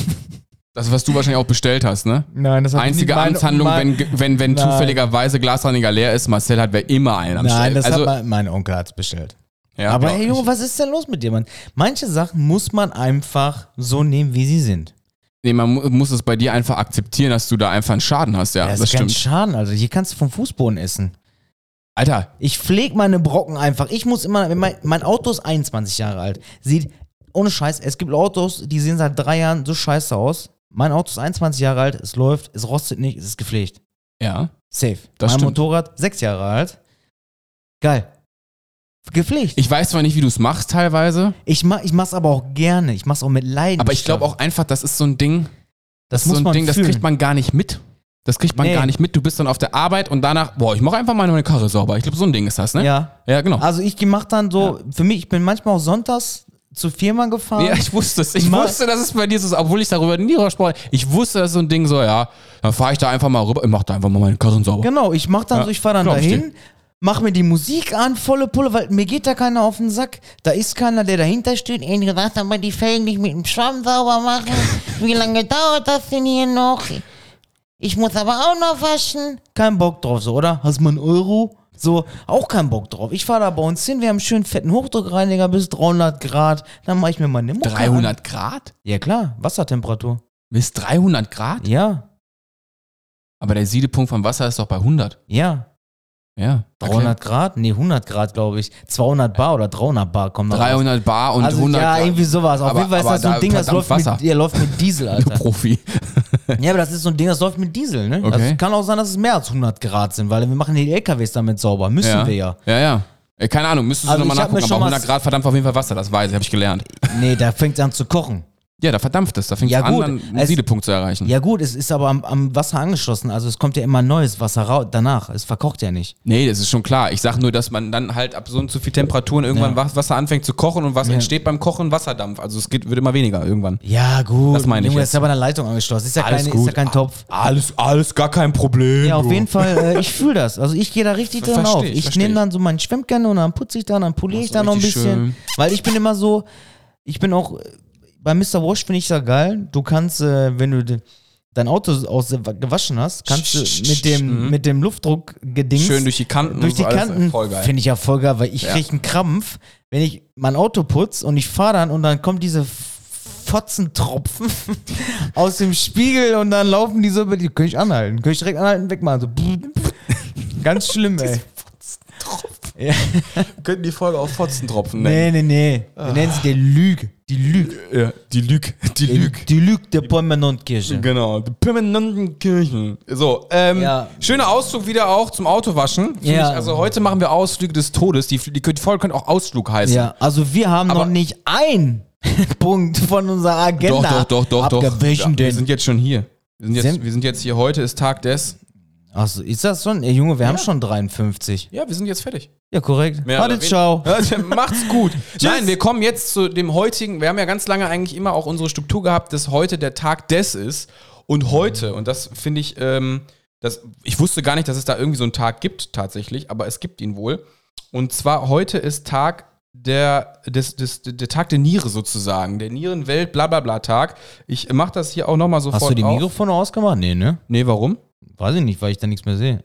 Das, was du wahrscheinlich auch bestellt hast, ne? Nein, das hat Einzige nicht Amtshandlung, mein- wenn, wenn, wenn Nein. zufälligerweise Glasreiniger leer ist, Marcel hat wer immer einen am Nein, Stell. das also, hat mein, mein Onkel hat's bestellt. Ja, aber ich. Junge, was ist denn los mit dir, Mann? Manche Sachen muss man einfach so nehmen, wie sie sind. Nee, man mu- muss es bei dir einfach akzeptieren, dass du da einfach einen Schaden hast, ja. das, das ist kein stimmt. Schaden, also hier kannst du vom Fußboden essen. Alter, Ich pflege meine Brocken einfach. Ich muss immer, mein, mein Auto ist 21 Jahre alt. Sieht, ohne Scheiß, es gibt Autos, die sehen seit drei Jahren so scheiße aus. Mein Auto ist 21 Jahre alt, es läuft, es rostet nicht, es ist gepflegt. ja. Safe. Das mein stimmt. Motorrad, sechs Jahre alt. Geil. Gepflegt. Ich weiß zwar nicht, wie du es machst teilweise, Ich, mach, ich mach's aber auch gerne. Ich mach's auch mit Leidenschaft. aber ich glaube auch einfach, das ist so ein Ding, das ist muss so ein man Ding, das fühlen. kriegt man gar nicht mit. Das kriegt man Nee. gar nicht mit. Du bist dann auf der Arbeit und danach, boah, ich mache einfach mal meine Karre sauber. Ich glaube, so ein Ding ist das, ne? Ja. Ja, genau. Also ich mach dann so, für mich, ich bin manchmal auch sonntags zur Firma gefahren. Ja, ich wusste es. Ich Ma- wusste, dass es bei dir so ist, obwohl ich darüber nie gesprochen Ich wusste, dass so ein Ding so, ja, dann fahre ich da einfach mal rüber, ich mach da einfach mal meine Karren sauber. Genau, ich mach dann Ja, so, ich fahr dann dahin, mach mir die Musik an, volle Pulle, weil mir geht da keiner auf den Sack. Da ist keiner, der dahinter steht. Ihnen gesagt, aber die Felgen nicht mit dem Schwamm sauber machen. [LAUGHS] Wie lange dauert das denn hier noch? Ich muss aber auch noch waschen. Kein Bock drauf, so, oder? Hast du mal einen Euro? So, auch kein Bock drauf. Ich fahr da bei uns hin, wir haben einen schönen fetten Hochdruckreiniger bis 300 Grad. Dann mach ich mir meine Mucke An. 300 Grad? Ja klar, Wassertemperatur. Bis 300 Grad? Ja, Aber der Siedepunkt vom Wasser ist doch bei 100. ja. Ja. 300 Grad? Nee, 100 Grad, glaube ich. 200 Bar oder 300 Bar kommen da raus. 300 Bar und also, 100 ja, irgendwie sowas. Auf Aber- jeden Fall ist das so da ein Ding, das läuft Wasser. mit, ja, läuft mit Diesel, [LAUGHS] Du Alter. Profi. [LAUGHS] Ja, aber das ist so ein Ding, das läuft mit Diesel, ne? Okay. Also kann auch sein, dass es mehr als 100 Grad sind, weil wir machen die LKWs damit sauber. Müssen ja. wir ja. Ja, ja. Äh, Keine Ahnung, müsstest du Also nochmal nachgucken. Aber mal- 100 Grad verdammt auf jeden Fall Wasser, das weiß ich, habe ich gelernt. Nee, da fängt es an zu kochen. Ja, da verdampft es. Da fängt es Ja, an, gut. dann einen Es- Siedepunkt zu erreichen. Ja gut, es ist aber am, am Wasser angeschlossen, also es kommt ja immer neues Wasser rau danach. Es verkocht ja nicht. Nee, das ist schon klar. Ich sag nur, dass man dann halt ab so und so viel Temperaturen irgendwann Ja. Wasser anfängt zu kochen und was Ja. entsteht beim Kochen? Wasserdampf. Also es geht, wird immer weniger irgendwann. Ja gut, Das meine ich Junge, jetzt. ist aber eine Leitung angeschlossen. Ist ja, keine, ist ja kein Topf. Alles, alles gar kein Problem. Ja, auf jeden Fall, äh, ich fühle das. Also ich gehe da richtig Versteh auf. ich, nehme dann so meinen Schwimmkern und dann putze ich dann, dann poliere ich da noch ein bisschen. schön. Weil ich bin immer so, ich bin auch, bei Mr. Wash finde ich ja geil. Du kannst, äh, wenn du de, dein Auto aus, gewaschen hast, kannst du mit dem, mit dem Luftdruck gedings Schön durch die Kanten durch die Kanten finde ich ja voll geil, weil ich Ja. kriege einen Krampf, wenn ich mein Auto putze und ich fahre dann und dann kommen diese Fotzentropfen [LAUGHS] aus dem Spiegel und dann laufen die so über die. Könnte ich anhalten. Könnte ich direkt anhalten, wegmachen. So. [LAUGHS] Ganz schlimm, ey. Ja. [LAUGHS] Könnten die Folge auf Fotzentropfen Nee, nee, nee. Wir nennen sie die Lüge. Die Lüge. Ja, die Lüg. Die Die, Lüg. die Lüge der Permanentkirche. Genau, die permanenten Kirchen. So, ähm, Ja. schöner Ausflug wieder auch zum Autowaschen. Ja. Ich, also heute machen wir Ausflüge des Todes. Die, die, die Folge könnte auch Ausflug heißen. Ja, also wir haben Aber- noch nicht ein [LAUGHS] Punkt von unserer Agenda. Doch, doch, doch, doch, doch. Ja, wir sind jetzt schon hier. Wir sind jetzt, wir sind jetzt hier. Heute ist Tag des. Achso, ist das schon? Ey, Junge, wir haben schon 53. Ja, wir sind jetzt fertig. Ja, korrekt. Mehr Warte, oder ciao. Ja, Macht's gut. [LAUGHS] Nein, wir kommen jetzt zu dem heutigen. Wir haben ja ganz lange eigentlich immer auch unsere Struktur gehabt, dass heute der Tag des ist. Und heute, und das finde ich, ähm, das, ich wusste gar nicht, dass es da irgendwie so einen Tag gibt tatsächlich, aber es gibt ihn wohl. Und zwar heute ist Tag der, des, des, der Tag der Niere sozusagen, der Nierenwelt, bla bla bla Tag. Ich mache das hier auch nochmal sofort Hast du die auf. Mikrofone ausgemacht? Nee, ne? Nee, warum? Weiß ich nicht, weil ich da nichts mehr sehe.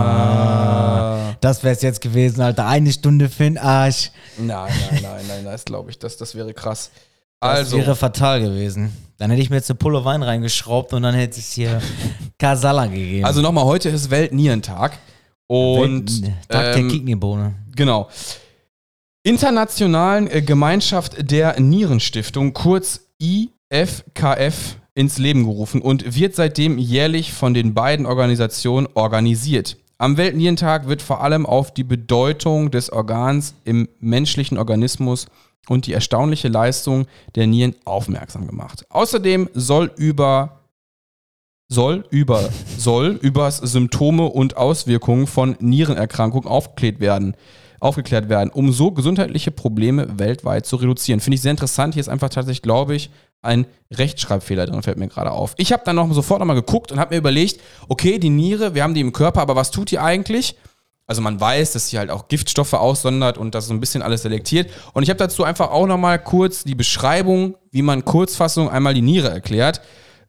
Ah. Das wär's jetzt gewesen, Alter. Eine Stunde für den Arsch. Nein, nein, nein, nein, das glaube ich, das, das wäre krass. Das Also, wäre fatal gewesen. Dann hätte ich mir jetzt eine Pulle Wein reingeschraubt und dann hätte es hier Kasala gegeben. also nochmal, heute ist Weltnierentag. Und Welt- Tag ähm, der Kidneybohne. Genau. Internationalen äh, Gemeinschaft der Nierenstiftung, kurz IFKF, ins Leben gerufen und wird seitdem jährlich von den beiden Organisationen organisiert. Am Weltnierentag wird vor allem auf die Bedeutung des Organs im menschlichen Organismus und die erstaunliche Leistung der Nieren aufmerksam gemacht. Außerdem soll über soll über soll über Symptome und Auswirkungen von Nierenerkrankungen aufgeklärt werden, aufgeklärt werden, um so gesundheitliche Probleme weltweit zu reduzieren. Finde ich sehr interessant. Hier ist einfach tatsächlich, glaube ich, ein Rechtschreibfehler drin, fällt mir gerade auf. Ich habe dann noch sofort nochmal geguckt und habe mir überlegt, okay, die Niere, wir haben die im Körper, aber was tut die eigentlich? Also man weiß, dass sie halt auch Giftstoffe aussondert und das so ein bisschen alles selektiert. Und ich habe dazu einfach auch nochmal kurz die Beschreibung, wie man Kurzfassung einmal die Niere erklärt.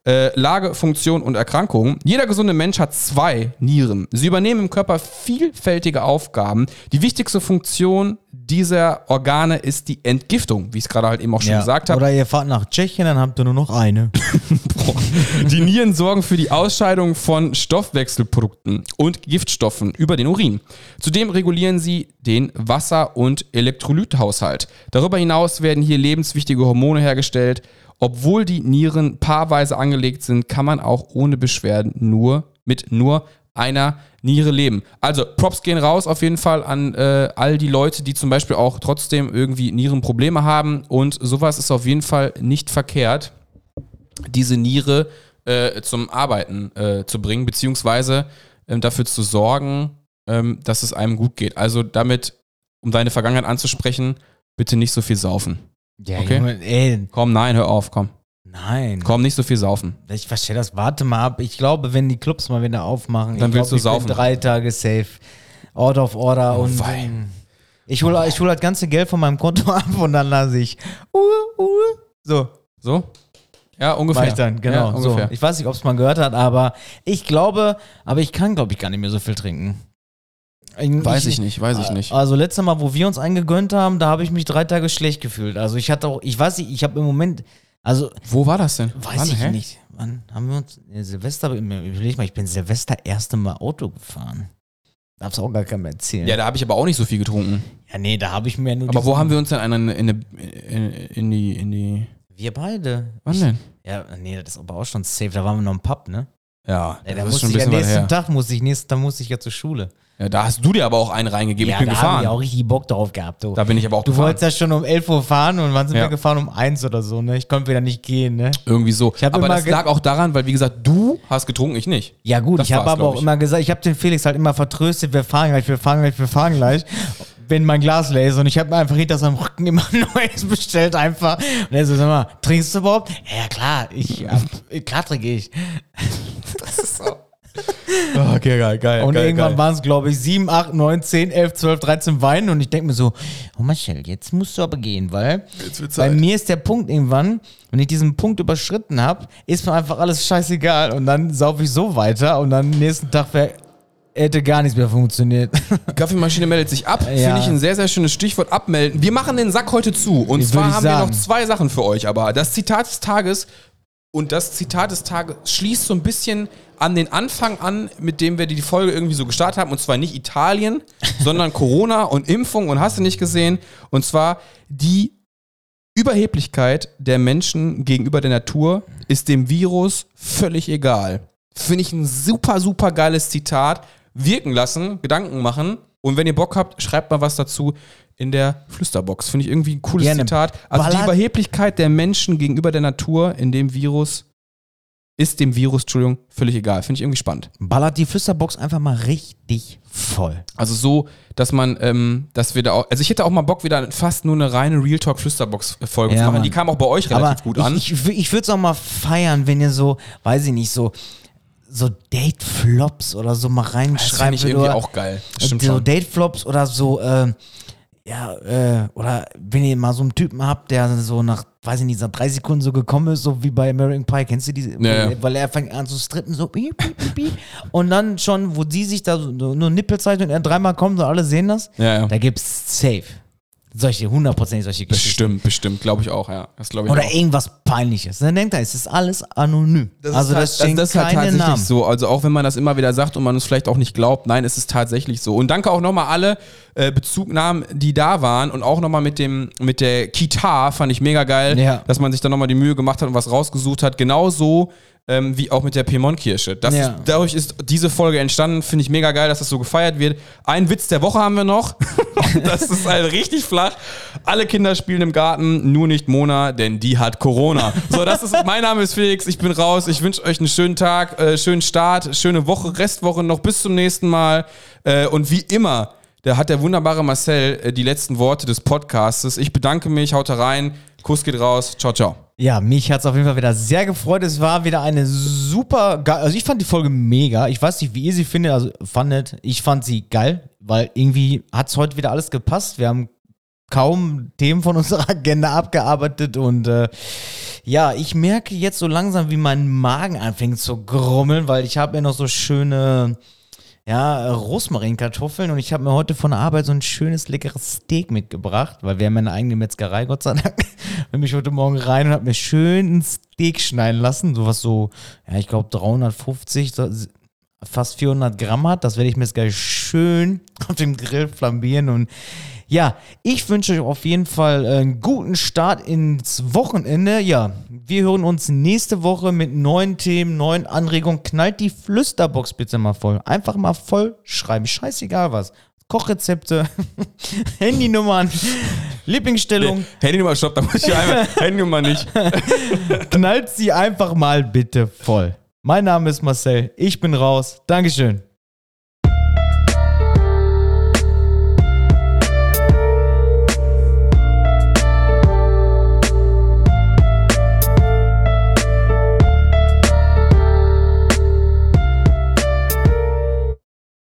Äh, Lage, Funktion und Erkrankung. Jeder gesunde Mensch hat zwei Nieren. Sie übernehmen im Körper vielfältige Aufgaben. Die wichtigste Funktion dieser Organe ist die Entgiftung, wie ich es gerade halt eben auch schon gesagt habe. Oder ihr fahrt nach Tschechien, dann habt ihr nur noch eine. [LAUGHS] Die Nieren sorgen für die Ausscheidung von Stoffwechselprodukten und Giftstoffen über den Urin. Zudem regulieren sie den Wasser- und Elektrolythaushalt. Darüber hinaus werden hier lebenswichtige Hormone hergestellt. Obwohl die Nieren paarweise angelegt sind, kann man auch ohne Beschwerden nur mit nur einer Niere leben. Also Props gehen raus auf jeden Fall an äh, all die Leute, die zum Beispiel auch trotzdem irgendwie Nierenprobleme haben und sowas ist auf jeden Fall nicht verkehrt diese Niere äh, zum Arbeiten äh, zu bringen, beziehungsweise ähm, dafür zu sorgen, ähm, dass es einem gut geht. Also damit, um deine Vergangenheit anzusprechen, bitte nicht so viel saufen. Ja, Okay. Junge, ey, Komm, nein, hör auf, komm. Nein. Komm, nicht so viel saufen. Ich verstehe das. Warte mal ab. Ich glaube, wenn die Clubs mal wieder aufmachen, Dann ich willst glaub, du ich bin saufen. drei Tage safe. Out of order Oh und wei. ich hole ich hol das ganze Geld von meinem Konto [LAUGHS] ab und dann lasse ich. Uh, uh. So, So? Ja, ungefähr. war ich dann, genau. Ja, so. ungefähr. Ich weiß nicht, ob es mal gehört hat, aber ich glaube, aber ich kann, glaube ich, gar nicht mehr so viel trinken. Weiß ich nicht, weiß ich nicht. Also letztes Mal, wo wir uns eingegönnt haben, da habe ich mich drei Tage schlecht gefühlt. Also ich hatte auch, ich weiß nicht, ich habe im Moment, also Wo war das denn? Weiß Wann, ich hä? nicht. Wann haben wir uns? äh, Silvester, überleg mal, ich bin Silvester erste Mal Auto gefahren. Darf's auch gar keinem erzählen. Ja, da habe ich aber auch nicht so viel getrunken. ja nee, da habe ich mir nur. Aber wo haben wir uns denn in, in, in, in, die, in die. Wir beide. Wann denn? Ja, nee, das ist aber auch schon safe. Da waren wir noch im Pub, ne? Ja, Ja, da ein ich weit nächsten her. Tag musste ich nächsten Tag musste ich ja zur Schule. Ja, da hast du dir aber auch einen reingegeben. ich bin da gefahren. haben wir auch richtig Bock drauf gehabt. Du, Da bin ich aber auch du gefahren. wolltest ja schon um 11 Uhr fahren und wann sind Ja. wir gefahren? Um 1 oder so, ne? Ich konnte wieder nicht gehen, ne? Irgendwie so. Ich hab aber das lag auch daran, weil, wie gesagt, du hast getrunken, ich nicht. Ja gut, Das ich habe aber auch ich. immer gesagt, ich habe den Felix halt immer vertröstet, wir fahren gleich, wir fahren gleich, wir fahren gleich, wenn mein Glas leer ist und ich habe mir einfach hinter seinem Rücken immer [LAUGHS] Neues bestellt einfach. Und er so, sag mal, trinkst du überhaupt? Ja klar, ich, ja, klar trinke ich. [LAUGHS] Okay, geil, geil. Und irgendwann waren es, glaube ich, 7, 8, 9, 10, 11, 12, 13 Weinen und ich denke mir so, oh Marcel, jetzt musst du aber gehen, weil bei mir ist der Punkt irgendwann, wenn ich diesen Punkt überschritten habe, ist mir einfach alles scheißegal und dann saufe ich so weiter und dann nächsten Tag wär, hätte gar nichts mehr funktioniert. Die Kaffeemaschine meldet sich ab. Ja. Finde ich ein sehr, sehr schönes Stichwort. Abmelden. Wir machen den Sack heute zu. Und Wie zwar ich haben wir sagen? noch zwei Sachen für euch. Aber das Zitat des Tages und das Zitat des Tages schließt so ein bisschen an den Anfang an, mit dem wir die Folge irgendwie so gestartet haben. Und zwar nicht Italien, [LAUGHS] sondern Corona und Impfung und hast du nicht gesehen. Und zwar die Überheblichkeit der Menschen gegenüber der Natur ist dem Virus völlig egal. Finde ich ein super, super geiles Zitat. Wirken lassen, Gedanken machen. Und wenn ihr Bock habt, schreibt mal was dazu in der Flüsterbox. Finde ich irgendwie ein cooles Gerne. Zitat. Also die Ballert- Überheblichkeit der Menschen gegenüber der Natur in dem Virus ist dem Virus, Entschuldigung, völlig egal. Finde ich irgendwie spannend. Ballert die Flüsterbox einfach mal richtig voll. Also so, dass man, ähm, dass wir da auch, also ich hätte auch mal Bock, wieder fast nur eine reine Real Talk Flüsterbox-Folge Ja, zu machen. Mann. Die kam auch bei euch relativ Aber gut ich, an. ich, ich, ich würde es auch mal feiern, wenn ihr so, weiß ich nicht, so, so Date-Flops oder so mal das reinschreiben fand ich würdet irgendwie oder auch geil. Das stimmt so. Date-Flops oder so, äh, ja, äh, oder wenn ihr mal so einen Typen habt, der so nach, weiß ich nicht, nach drei Sekunden so gekommen ist, so wie bei American Pie, kennst du diese? Ja, ja. Weil er fängt an zu strippen, so piep, piep, piep, piep. und dann schon, wo sie sich da so, nur Nippel zeichnen und er dreimal kommt und alle sehen das, Ja, ja. da gibt's safe. Solche, hundertprozentig solche Geschichten. Bestimmt, bestimmt, glaube ich auch, ja. Das glaube ich Oder auch. irgendwas Peinliches. Dann denkt er, es ist alles anonym. also das ist stehen halt, das ist halt tatsächlich Namen. so. Also auch wenn man das immer wieder sagt und man es vielleicht auch nicht glaubt, nein, es ist tatsächlich so. Und danke auch nochmal alle äh, Bezugnahmen, die da waren und auch nochmal mit dem mit der Kita fand ich mega geil, Ja. dass man sich da nochmal die Mühe gemacht hat und was rausgesucht hat. Genauso ähm, wie auch mit der Piemont-Kirsche. Ja. dadurch ist diese Folge entstanden. Finde ich mega geil, dass das so gefeiert wird. Ein Witz der Woche haben wir noch. [LAUGHS] [LAUGHS] das ist halt richtig flach. Alle Kinder spielen im Garten, nur nicht Mona, denn die hat Corona. So, das ist, [LAUGHS] mein Name ist Felix, ich bin raus. Ich wünsche euch einen schönen Tag, äh, schönen Start, schöne Woche, Restwoche noch. Bis zum nächsten Mal. Äh, und wie immer, da hat der wunderbare Marcel äh, die letzten Worte des Podcastes. Ich bedanke mich, haut rein. Kuss geht raus. Ciao, ciao. Ja, mich hat es auf jeden Fall wieder sehr gefreut. Es war wieder eine super geil. Also ich fand die Folge mega. Ich weiß nicht, wie ihr sie findet. Also fandet. Ich fand sie geil, weil irgendwie hat es heute wieder alles gepasst. Wir haben kaum Themen von unserer [LAUGHS] Agenda abgearbeitet und äh, ja, ich merke jetzt so langsam, wie mein Magen anfängt zu grummeln, weil ich habe mir noch so schöne ja, Rosmarinkartoffeln und ich habe mir heute von der Arbeit so ein schönes, leckeres Steak mitgebracht, weil wir haben eine eigene Metzgerei, Gott sei Dank. [LAUGHS] Bin mich heute Morgen rein und habe mir schön ein Steak schneiden lassen, sowas so, ja, ich glaube 350, so- fast 400 Gramm hat. Das werde ich mir jetzt gleich schön [LAUGHS] auf dem Grill flambieren und ja, ich wünsche euch auf jeden Fall einen guten Start ins Wochenende. Ja, wir hören uns nächste Woche mit neuen Themen, neuen Anregungen. Knallt die Flüsterbox bitte mal voll. Einfach mal voll schreiben. Scheißegal was. Kochrezepte, [LAUGHS] Handynummern, [LAUGHS] Lieblingsstellung. Handynummer, stopp, da muss ich einmal. [LAUGHS] Handynummer nicht. Knallt sie einfach mal bitte voll. Mein Name ist Marcel. Ich bin raus. Dankeschön.